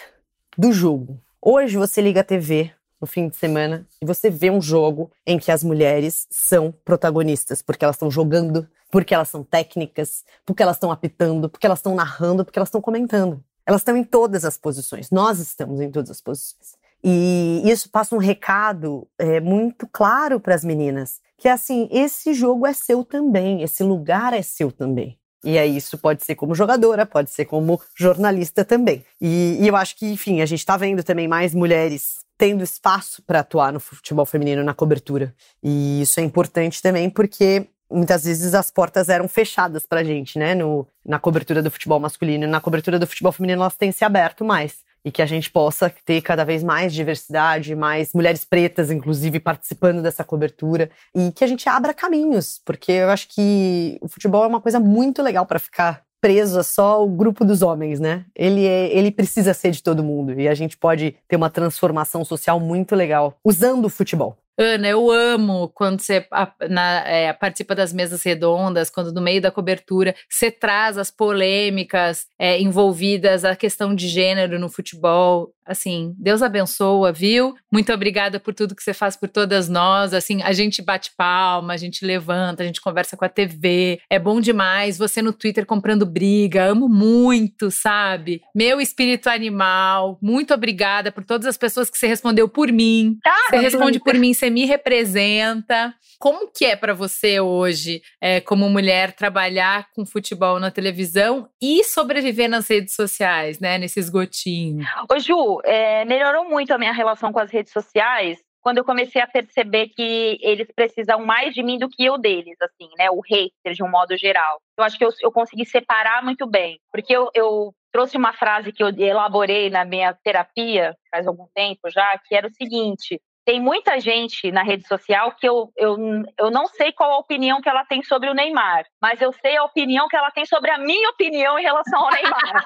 do jogo. Hoje você liga a TV, no fim de semana e você vê um jogo em que as mulheres são protagonistas, porque elas estão jogando, porque elas são técnicas, porque elas estão apitando, porque elas estão narrando, porque elas estão comentando. Elas estão em todas as posições. Nós estamos em todas as posições. E isso passa um recado é, muito claro para as meninas, que é assim, esse jogo é seu também, esse lugar é seu também. E aí isso pode ser como jogadora, pode ser como jornalista também. E, e eu acho que, enfim, a gente está vendo também mais mulheres tendo espaço para atuar no futebol feminino na cobertura. E isso é importante também porque muitas vezes as portas eram fechadas pra gente, né, no, na cobertura do futebol masculino. Na cobertura do futebol feminino elas têm se aberto mais. E que a gente possa ter cada vez mais diversidade, mais mulheres pretas, inclusive, participando dessa cobertura. E que a gente abra caminhos, porque eu acho que o futebol é uma coisa muito legal para ficar preso a só o grupo dos homens, né? Ele, é, ele precisa ser de todo mundo. E a gente pode ter uma transformação social muito legal usando o futebol. Ana, eu amo quando você na, é, participa das mesas redondas, quando no meio da cobertura você traz as polêmicas é, envolvidas, a questão de gênero no futebol. Assim, Deus abençoa, viu? Muito obrigada por tudo que você faz por todas nós. Assim, a gente bate palma, a gente levanta, a gente conversa com a TV. É bom demais. Você no Twitter comprando briga, amo muito, sabe? Meu espírito animal. Muito obrigada por todas as pessoas que você respondeu por mim. Ah, você responde por mim, você me representa. Como que é para você hoje, é, como mulher, trabalhar com futebol na televisão e sobreviver nas redes sociais, né? Nesse esgotinho? Ô, Ju, é, melhorou muito a minha relação com as redes sociais quando eu comecei a perceber que eles precisam mais de mim do que eu deles, assim, né? O hater, de um modo geral. Eu acho que eu, eu consegui separar muito bem, porque eu, eu trouxe uma frase que eu elaborei na minha terapia faz algum tempo já, que era o seguinte: tem muita gente na rede social que eu, eu, eu não sei qual a opinião que ela tem sobre o Neymar, mas eu sei a opinião que ela tem sobre a minha opinião em relação ao Neymar.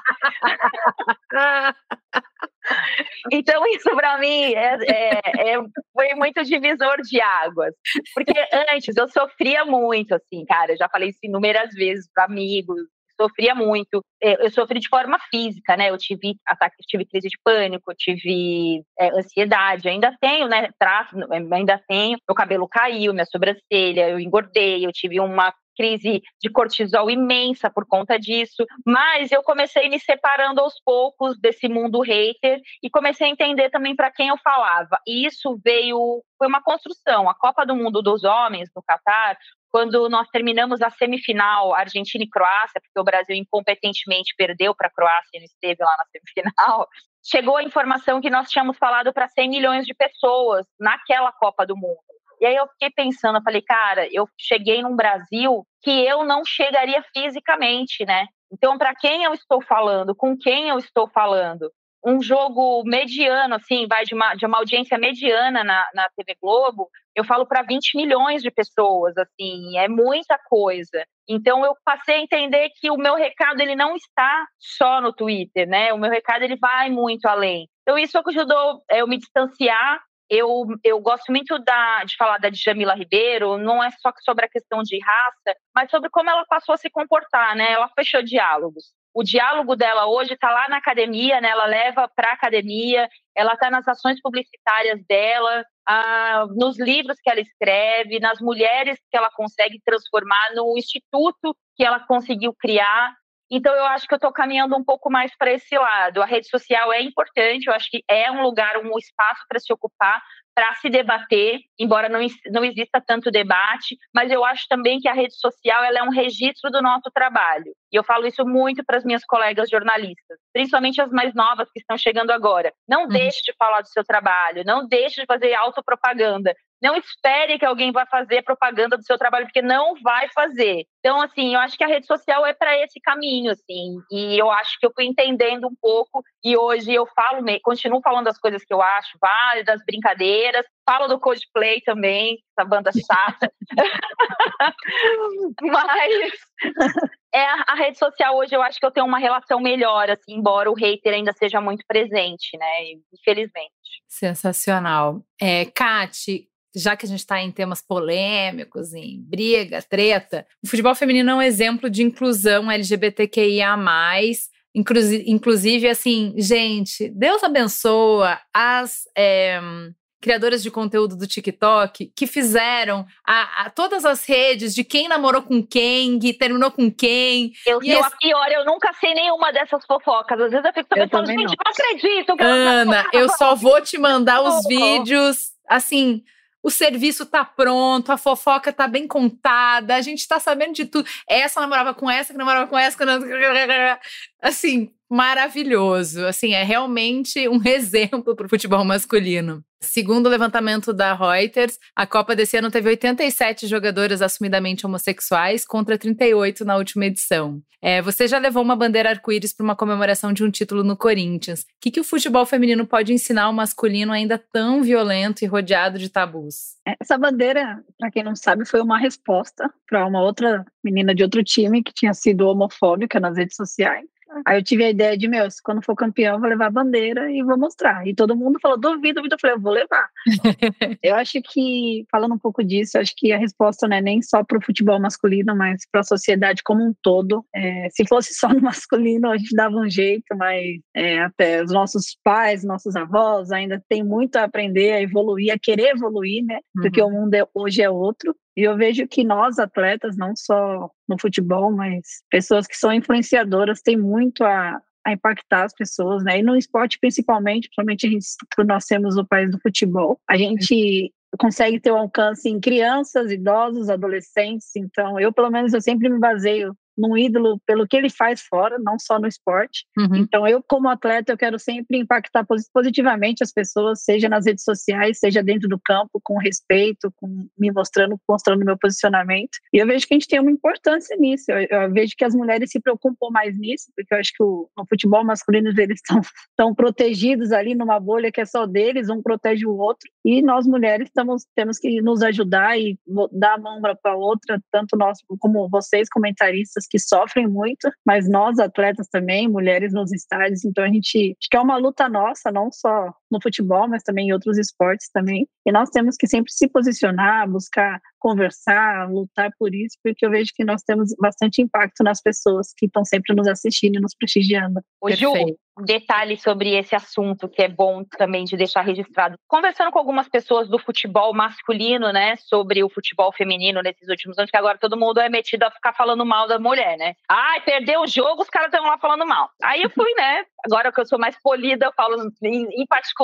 (laughs) então, isso para mim é, é, é, foi muito divisor de águas. Porque antes eu sofria muito, assim, cara, eu já falei isso inúmeras vezes para amigos, sofria muito. É, eu sofri de forma física, né? Eu tive ataque, tive crise de pânico, tive é, ansiedade, ainda tenho, né? Traço, ainda tenho. Meu cabelo caiu, minha sobrancelha, eu engordei, eu tive uma crise de cortisol imensa por conta disso, mas eu comecei me separando aos poucos desse mundo hater e comecei a entender também para quem eu falava. E isso veio, foi uma construção. A Copa do Mundo dos Homens no Catar quando nós terminamos a semifinal Argentina e Croácia, porque o Brasil incompetentemente perdeu para a Croácia e não esteve lá na semifinal, (laughs) chegou a informação que nós tínhamos falado para 100 milhões de pessoas naquela Copa do Mundo. E aí eu fiquei pensando, eu falei, cara, eu cheguei num Brasil que eu não chegaria fisicamente, né? Então, para quem eu estou falando? Com quem eu estou falando? Um jogo mediano, assim, vai de uma, de uma audiência mediana na, na TV Globo, eu falo para 20 milhões de pessoas, assim, é muita coisa. Então eu passei a entender que o meu recado ele não está só no Twitter, né? O meu recado ele vai muito além. Então isso ajudou eu me distanciar. Eu, eu gosto muito da, de falar da Djamila Ribeiro, não é só sobre a questão de raça, mas sobre como ela passou a se comportar, né? Ela fechou diálogos o diálogo dela hoje está lá na academia, né? Ela leva para a academia, ela está nas ações publicitárias dela, ah, nos livros que ela escreve, nas mulheres que ela consegue transformar, no instituto que ela conseguiu criar. Então, eu acho que eu estou caminhando um pouco mais para esse lado. A rede social é importante, eu acho que é um lugar, um espaço para se ocupar, para se debater, embora não, não exista tanto debate, mas eu acho também que a rede social ela é um registro do nosso trabalho. E eu falo isso muito para as minhas colegas jornalistas, principalmente as mais novas que estão chegando agora. Não uhum. deixe de falar do seu trabalho, não deixe de fazer autopropaganda, não espere que alguém vá fazer propaganda do seu trabalho, porque não vai fazer. Então, assim, eu acho que a rede social é para esse caminho, assim. E eu acho que eu fui entendendo um pouco. E hoje eu falo, continuo falando das coisas que eu acho válidas, brincadeiras. Falo do Coldplay também, essa banda chata. (laughs) Mas é a rede social hoje eu acho que eu tenho uma relação melhor, assim, embora o hater ainda seja muito presente, né? Infelizmente. Sensacional. É, Kate, já que a gente está em temas polêmicos, em briga, treta, o futebol feminino é um exemplo de inclusão LGBTQIA. Inclusive, inclusive assim, gente, Deus abençoa as. É, criadoras de conteúdo do TikTok que fizeram a, a, todas as redes de quem namorou com quem, que terminou com quem. Eu sou esse... a pior, eu nunca sei nenhuma dessas fofocas. Às vezes eu fico pensando, gente, não. não acredito que Ana, eu só vou te mandar os vídeos, assim o serviço tá pronto, a fofoca tá bem contada, a gente tá sabendo de tudo. Essa namorava com essa, que namorava com essa, que namorava... assim, maravilhoso. Assim, é realmente um exemplo para o futebol masculino. Segundo o levantamento da Reuters, a Copa desse ano teve 87 jogadoras assumidamente homossexuais contra 38 na última edição. É, você já levou uma bandeira arco-íris para uma comemoração de um título no Corinthians. O que, que o futebol feminino pode ensinar ao masculino ainda tão violento e rodeado de tabus? Essa bandeira, para quem não sabe, foi uma resposta para uma outra menina de outro time que tinha sido homofóbica nas redes sociais. Aí eu tive a ideia de, meu, quando for campeão, eu vou levar a bandeira e vou mostrar. E todo mundo falou, duvido, duvido. Eu falei, eu vou levar. (laughs) eu acho que, falando um pouco disso, acho que a resposta não é nem só para o futebol masculino, mas para a sociedade como um todo. É, se fosse só no (laughs) masculino, a gente dava um jeito, mas é, até os nossos pais, nossos avós ainda tem muito a aprender, a evoluir, a querer evoluir, né? Porque uhum. o mundo é, hoje é outro. E eu vejo que nós, atletas, não só no futebol, mas pessoas que são influenciadoras, têm muito a, a impactar as pessoas, né? E no esporte, principalmente, principalmente a gente, por nós temos o país do futebol, a gente consegue ter um alcance em crianças, idosos, adolescentes. Então, eu, pelo menos, eu sempre me baseio num ídolo pelo que ele faz fora, não só no esporte. Uhum. Então, eu, como atleta, eu quero sempre impactar positivamente as pessoas, seja nas redes sociais, seja dentro do campo, com respeito, com me mostrando, mostrando meu posicionamento. E eu vejo que a gente tem uma importância nisso. Eu, eu vejo que as mulheres se preocupam mais nisso, porque eu acho que o, no futebol masculino (laughs) eles estão tão protegidos ali numa bolha que é só deles, um protege o outro. E nós mulheres estamos, temos que nos ajudar e dar a mão para a outra, tanto nós como vocês, comentaristas, que sofrem muito, mas nós atletas também, mulheres nos estádios, então a gente acho que é uma luta nossa, não só no futebol, mas também em outros esportes também. E nós temos que sempre se posicionar, buscar conversar, lutar por isso, porque eu vejo que nós temos bastante impacto nas pessoas que estão sempre nos assistindo e nos prestigiando. Ô, Ju, detalhe sobre esse assunto que é bom também de deixar registrado. Conversando com algumas pessoas do futebol masculino, né, sobre o futebol feminino nesses últimos anos, que agora todo mundo é metido a ficar falando mal da mulher, né? Ai, perdeu o jogo, os caras estão lá falando mal. Aí eu fui, né, agora que eu sou mais polida, eu falo em, em particular,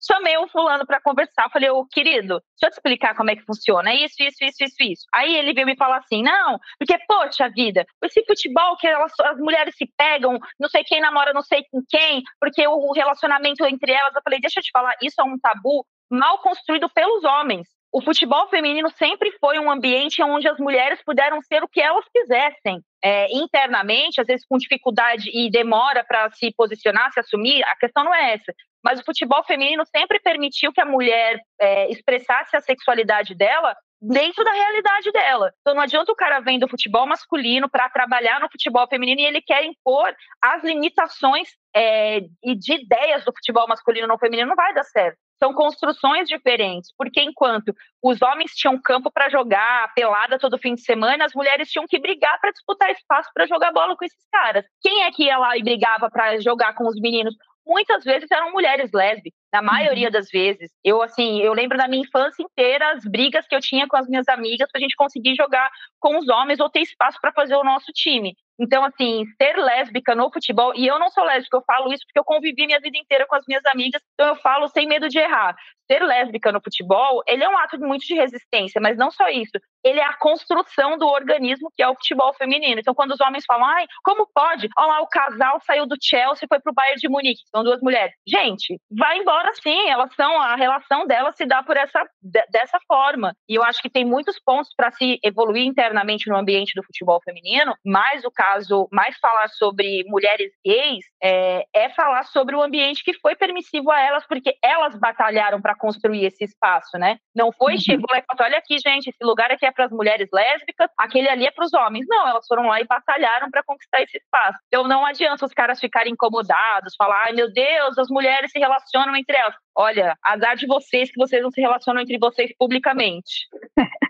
chamei um fulano para conversar, falei, ô querido, deixa eu te explicar como é que funciona, é isso, isso, isso, isso, isso. Aí ele veio me falar assim, não, porque, poxa vida, esse futebol que elas, as mulheres se pegam, não sei quem namora não sei com quem, porque o relacionamento entre elas, eu falei, deixa eu te falar, isso é um tabu mal construído pelos homens. O futebol feminino sempre foi um ambiente onde as mulheres puderam ser o que elas quisessem. É, internamente, às vezes com dificuldade e demora para se posicionar, se assumir, a questão não é essa. Mas o futebol feminino sempre permitiu que a mulher é, expressasse a sexualidade dela dentro da realidade dela. Então não adianta o cara vem do futebol masculino para trabalhar no futebol feminino e ele quer impor as limitações é, e de ideias do futebol masculino no feminino, não vai dar certo. São construções diferentes, porque enquanto os homens tinham campo para jogar pelada todo fim de semana, as mulheres tinham que brigar para disputar espaço para jogar bola com esses caras. Quem é que ia lá e brigava para jogar com os meninos? muitas vezes eram mulheres lésbicas, na maioria uhum. das vezes. Eu, assim, eu lembro da minha infância inteira as brigas que eu tinha com as minhas amigas para a gente conseguir jogar com os homens ou ter espaço para fazer o nosso time. Então, assim, ser lésbica no futebol, e eu não sou lésbica, eu falo isso porque eu convivi minha vida inteira com as minhas amigas, então eu falo sem medo de errar. Ser lésbica no futebol, ele é um ato muito de resistência, mas não só isso. Ele é a construção do organismo que é o futebol feminino. Então, quando os homens falam, ai, como pode? Olha lá, o casal saiu do Chelsea e foi pro Bayern de Munique, são duas mulheres. Gente, vai embora sim, elas são, a relação delas se dá por essa, dessa forma. E eu acho que tem muitos pontos para se evoluir internamente no ambiente do futebol feminino, mas o caso, mais falar sobre mulheres gays é, é falar sobre o ambiente que foi permissivo a elas, porque elas batalharam para construir esse espaço, né? Não foi, uhum. chegou lá e falou: olha aqui, gente, esse lugar aqui é para as mulheres lésbicas, aquele ali é para os homens. Não, elas foram lá e batalharam para conquistar esse espaço. Então não adianta os caras ficarem incomodados, falar: ai meu Deus, as mulheres se relacionam entre elas. Olha, azar de vocês que vocês não se relacionam entre vocês publicamente. (laughs)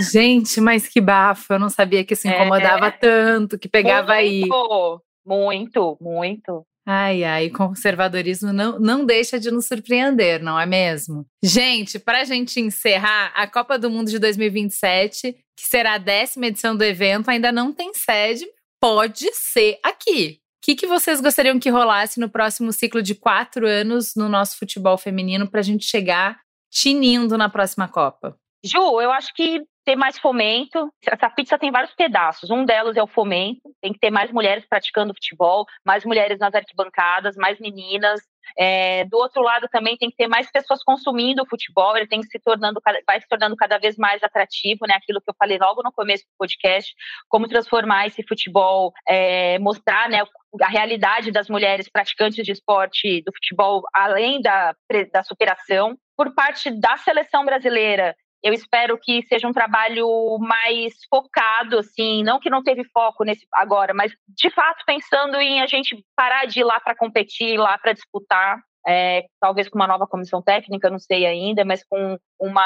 Gente, mas que bafo! Eu não sabia que isso incomodava é, tanto, que pegava muito, aí. Muito, muito. Ai, ai, conservadorismo não, não deixa de nos surpreender, não é mesmo? Gente, para a gente encerrar, a Copa do Mundo de 2027, que será a décima edição do evento, ainda não tem sede, pode ser aqui. O que, que vocês gostariam que rolasse no próximo ciclo de quatro anos no nosso futebol feminino para a gente chegar tinindo na próxima Copa? Ju, eu acho que ter mais fomento. Essa pizza tem vários pedaços. Um deles é o fomento. Tem que ter mais mulheres praticando futebol, mais mulheres nas arquibancadas, mais meninas. É, do outro lado também tem que ter mais pessoas consumindo o futebol. Ele tem que se tornando vai se tornando cada vez mais atrativo, né? Aquilo que eu falei logo no começo do podcast, como transformar esse futebol, é, mostrar, né? A realidade das mulheres praticantes de esporte do futebol, além da, da superação, por parte da seleção brasileira, eu espero que seja um trabalho mais focado, assim, não que não teve foco nesse agora, mas de fato pensando em a gente parar de ir lá para competir, ir lá para disputar, é, talvez com uma nova comissão técnica, não sei ainda, mas com uma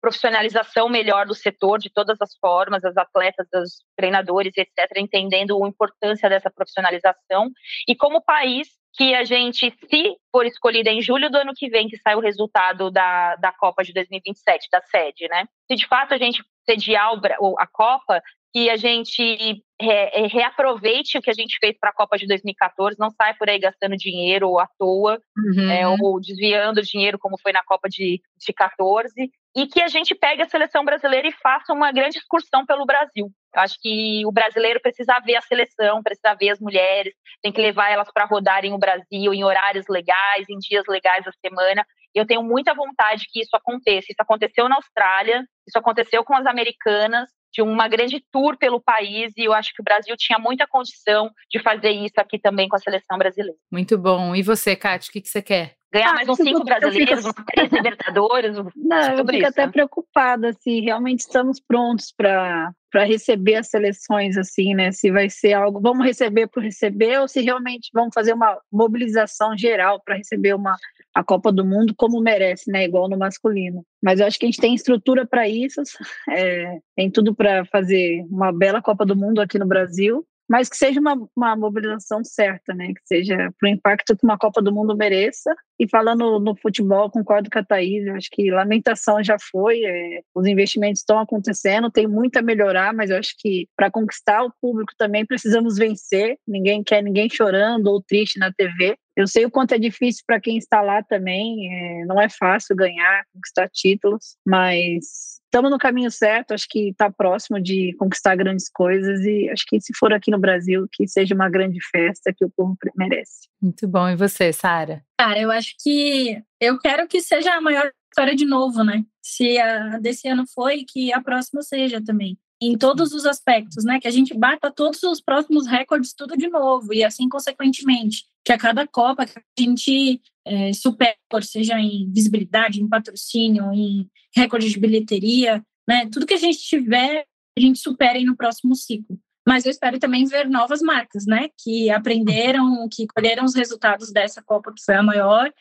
profissionalização melhor do setor de todas as formas, as atletas, os treinadores, etc., entendendo a importância dessa profissionalização e como país que a gente, se for escolhida em julho do ano que vem, que sai o resultado da, da Copa de 2027, da sede, né? Se de fato a gente sediar a Copa, que a gente re, reaproveite o que a gente fez para a Copa de 2014, não saia por aí gastando dinheiro à toa, uhum. é, ou desviando dinheiro, como foi na Copa de, de 14, e que a gente pegue a seleção brasileira e faça uma grande excursão pelo Brasil. Eu acho que o brasileiro precisa ver a seleção, precisa ver as mulheres, tem que levar elas para rodarem o Brasil em horários legais, em dias legais da semana. Eu tenho muita vontade que isso aconteça. Isso aconteceu na Austrália, isso aconteceu com as americanas, de uma grande tour pelo país, e eu acho que o Brasil tinha muita condição de fazer isso aqui também com a seleção brasileira. Muito bom. E você, Kátia, o que, que você quer? ganhar ah, mais uns cinco brasileiros, uns três (laughs) Libertadores. Não, eu fico isso. até preocupada se realmente estamos prontos para para receber as seleções assim, né? Se vai ser algo, vamos receber por receber ou se realmente vamos fazer uma mobilização geral para receber uma a Copa do Mundo como merece, né? Igual no masculino. Mas eu acho que a gente tem estrutura para isso, (laughs) é, tem tudo para fazer uma bela Copa do Mundo aqui no Brasil mas que seja uma, uma mobilização certa, né? Que seja para o impacto que uma Copa do Mundo mereça. E falando no futebol, concordo com a Thaís, eu acho que lamentação já foi, é, os investimentos estão acontecendo, tem muito a melhorar, mas eu acho que para conquistar o público também precisamos vencer. Ninguém quer ninguém chorando ou triste na TV. Eu sei o quanto é difícil para quem está lá também, é, não é fácil ganhar, conquistar títulos, mas estamos no caminho certo, acho que está próximo de conquistar grandes coisas e acho que se for aqui no Brasil, que seja uma grande festa que o povo merece. Muito bom. E você, Sara? Cara, eu acho que eu quero que seja a maior história de novo, né? Se a desse ano foi, que a próxima seja também em todos os aspectos, né? Que a gente bata todos os próximos recordes tudo de novo e assim consequentemente que a cada Copa que a gente é, supera, seja em visibilidade, em patrocínio, em recorde de bilheteria, né? Tudo que a gente tiver, a gente supere no próximo ciclo. Mas eu espero também ver novas marcas, né? Que aprenderam, que colheram os resultados dessa Copa que foi a maior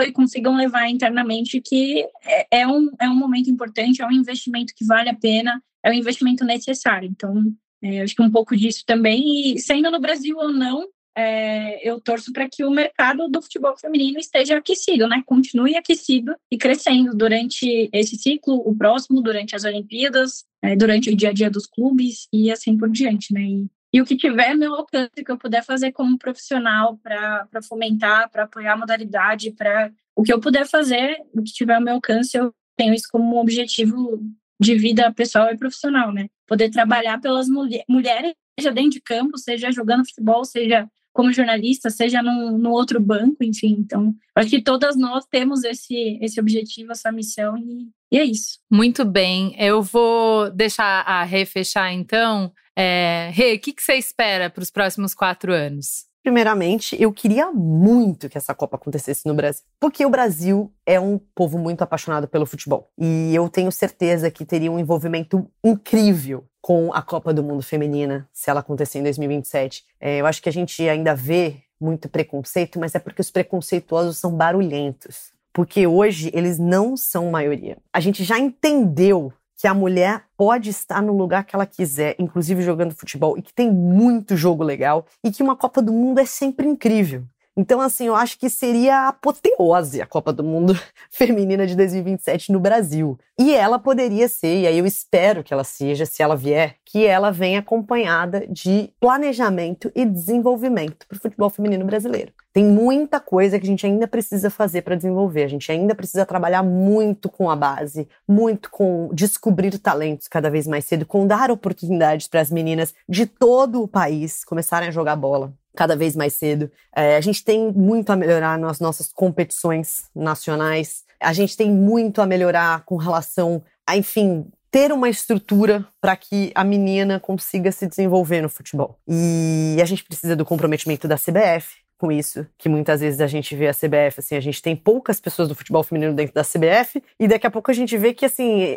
e consigam levar internamente que é, é, um, é um momento importante, é um investimento que vale a pena, é um investimento necessário. Então, é, acho que um pouco disso também, e sendo no Brasil ou não, é, eu torço para que o mercado do futebol feminino esteja aquecido, né? Continue aquecido e crescendo durante esse ciclo, o próximo, durante as Olimpíadas, é, durante o dia a dia dos clubes e assim por diante, né? E, e o que tiver meu alcance, que eu puder fazer como profissional para fomentar, para apoiar a modalidade, para o que eu puder fazer, o que tiver ao meu alcance, eu tenho isso como um objetivo de vida pessoal e profissional, né? Poder trabalhar pelas mulher, mulheres, seja dentro de campo, seja jogando futebol, seja como jornalista, seja no, no outro banco, enfim. Então, acho que todas nós temos esse, esse objetivo, essa missão, e, e é isso. Muito bem. Eu vou deixar a Rê fechar, então. É, Rê, o que, que você espera para os próximos quatro anos? Primeiramente, eu queria muito que essa Copa acontecesse no Brasil, porque o Brasil é um povo muito apaixonado pelo futebol. E eu tenho certeza que teria um envolvimento incrível com a Copa do Mundo Feminina, se ela acontecer em 2027. É, eu acho que a gente ainda vê muito preconceito, mas é porque os preconceituosos são barulhentos. Porque hoje eles não são maioria. A gente já entendeu que a mulher pode estar no lugar que ela quiser, inclusive jogando futebol, e que tem muito jogo legal, e que uma Copa do Mundo é sempre incrível. Então, assim, eu acho que seria apoteose a Copa do Mundo (laughs) Feminina de 2027 no Brasil. E ela poderia ser, e aí eu espero que ela seja, se ela vier, que ela venha acompanhada de planejamento e desenvolvimento para o futebol feminino brasileiro. Tem muita coisa que a gente ainda precisa fazer para desenvolver. A gente ainda precisa trabalhar muito com a base, muito com descobrir talentos cada vez mais cedo, com dar oportunidades para as meninas de todo o país começarem a jogar bola cada vez mais cedo. É, a gente tem muito a melhorar nas nossas competições nacionais. A gente tem muito a melhorar com relação a, enfim, ter uma estrutura para que a menina consiga se desenvolver no futebol. E a gente precisa do comprometimento da CBF com isso, que muitas vezes a gente vê a CBF, assim, a gente tem poucas pessoas do futebol feminino dentro da CBF, e daqui a pouco a gente vê que, assim,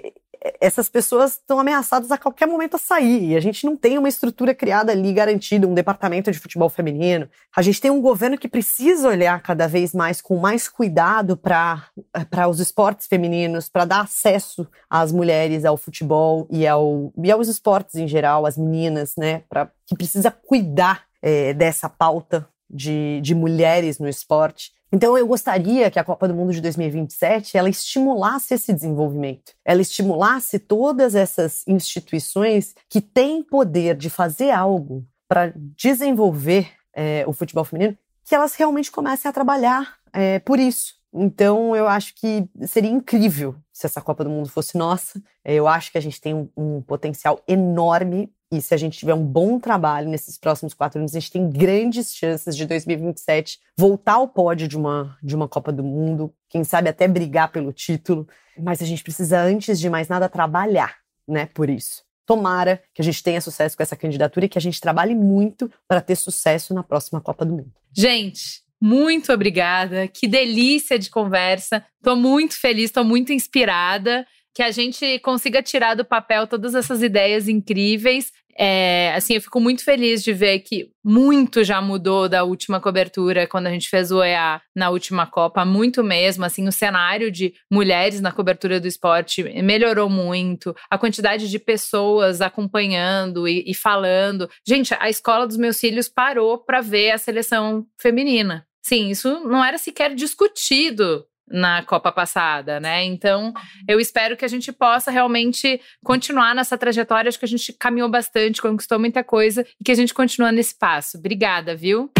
essas pessoas estão ameaçadas a qualquer momento a sair. E a gente não tem uma estrutura criada ali garantida, um departamento de futebol feminino. A gente tem um governo que precisa olhar cada vez mais com mais cuidado para os esportes femininos, para dar acesso às mulheres ao futebol e, ao, e aos esportes em geral, às meninas, né? Pra, que precisa cuidar é, dessa pauta de, de mulheres no esporte. Então eu gostaria que a Copa do Mundo de 2027 ela estimulasse esse desenvolvimento, ela estimulasse todas essas instituições que têm poder de fazer algo para desenvolver é, o futebol feminino, que elas realmente comecem a trabalhar é, por isso. Então eu acho que seria incrível se essa Copa do Mundo fosse nossa. Eu acho que a gente tem um, um potencial enorme e se a gente tiver um bom trabalho nesses próximos quatro anos, a gente tem grandes chances de 2027 voltar ao pódio de uma, de uma Copa do Mundo, quem sabe até brigar pelo título. Mas a gente precisa, antes de mais nada, trabalhar, né, por isso. Tomara que a gente tenha sucesso com essa candidatura e que a gente trabalhe muito para ter sucesso na próxima Copa do Mundo. Gente, muito obrigada. Que delícia de conversa. Tô muito feliz, tô muito inspirada que a gente consiga tirar do papel todas essas ideias incríveis. É, assim, eu fico muito feliz de ver que muito já mudou da última cobertura, quando a gente fez o EA na última Copa, muito mesmo. Assim, o cenário de mulheres na cobertura do esporte melhorou muito, a quantidade de pessoas acompanhando e, e falando. Gente, a escola dos meus filhos parou para ver a seleção feminina. Sim, isso não era sequer discutido na Copa passada, né? Então, eu espero que a gente possa realmente continuar nessa trajetória. Acho que a gente caminhou bastante, conquistou muita coisa e que a gente continua nesse passo. Obrigada, viu?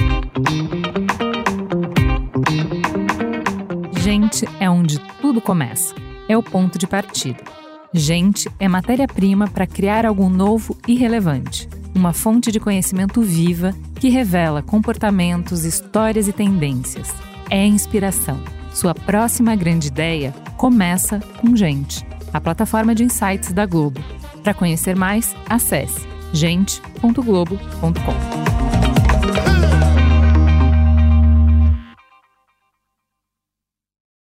Gente é onde tudo começa. É o ponto de partida. Gente é matéria-prima para criar algo novo e relevante. Uma fonte de conhecimento viva que revela comportamentos, histórias e tendências. É inspiração sua próxima grande ideia começa com Gente, a plataforma de insights da Globo. Para conhecer mais, acesse gente.globo.com.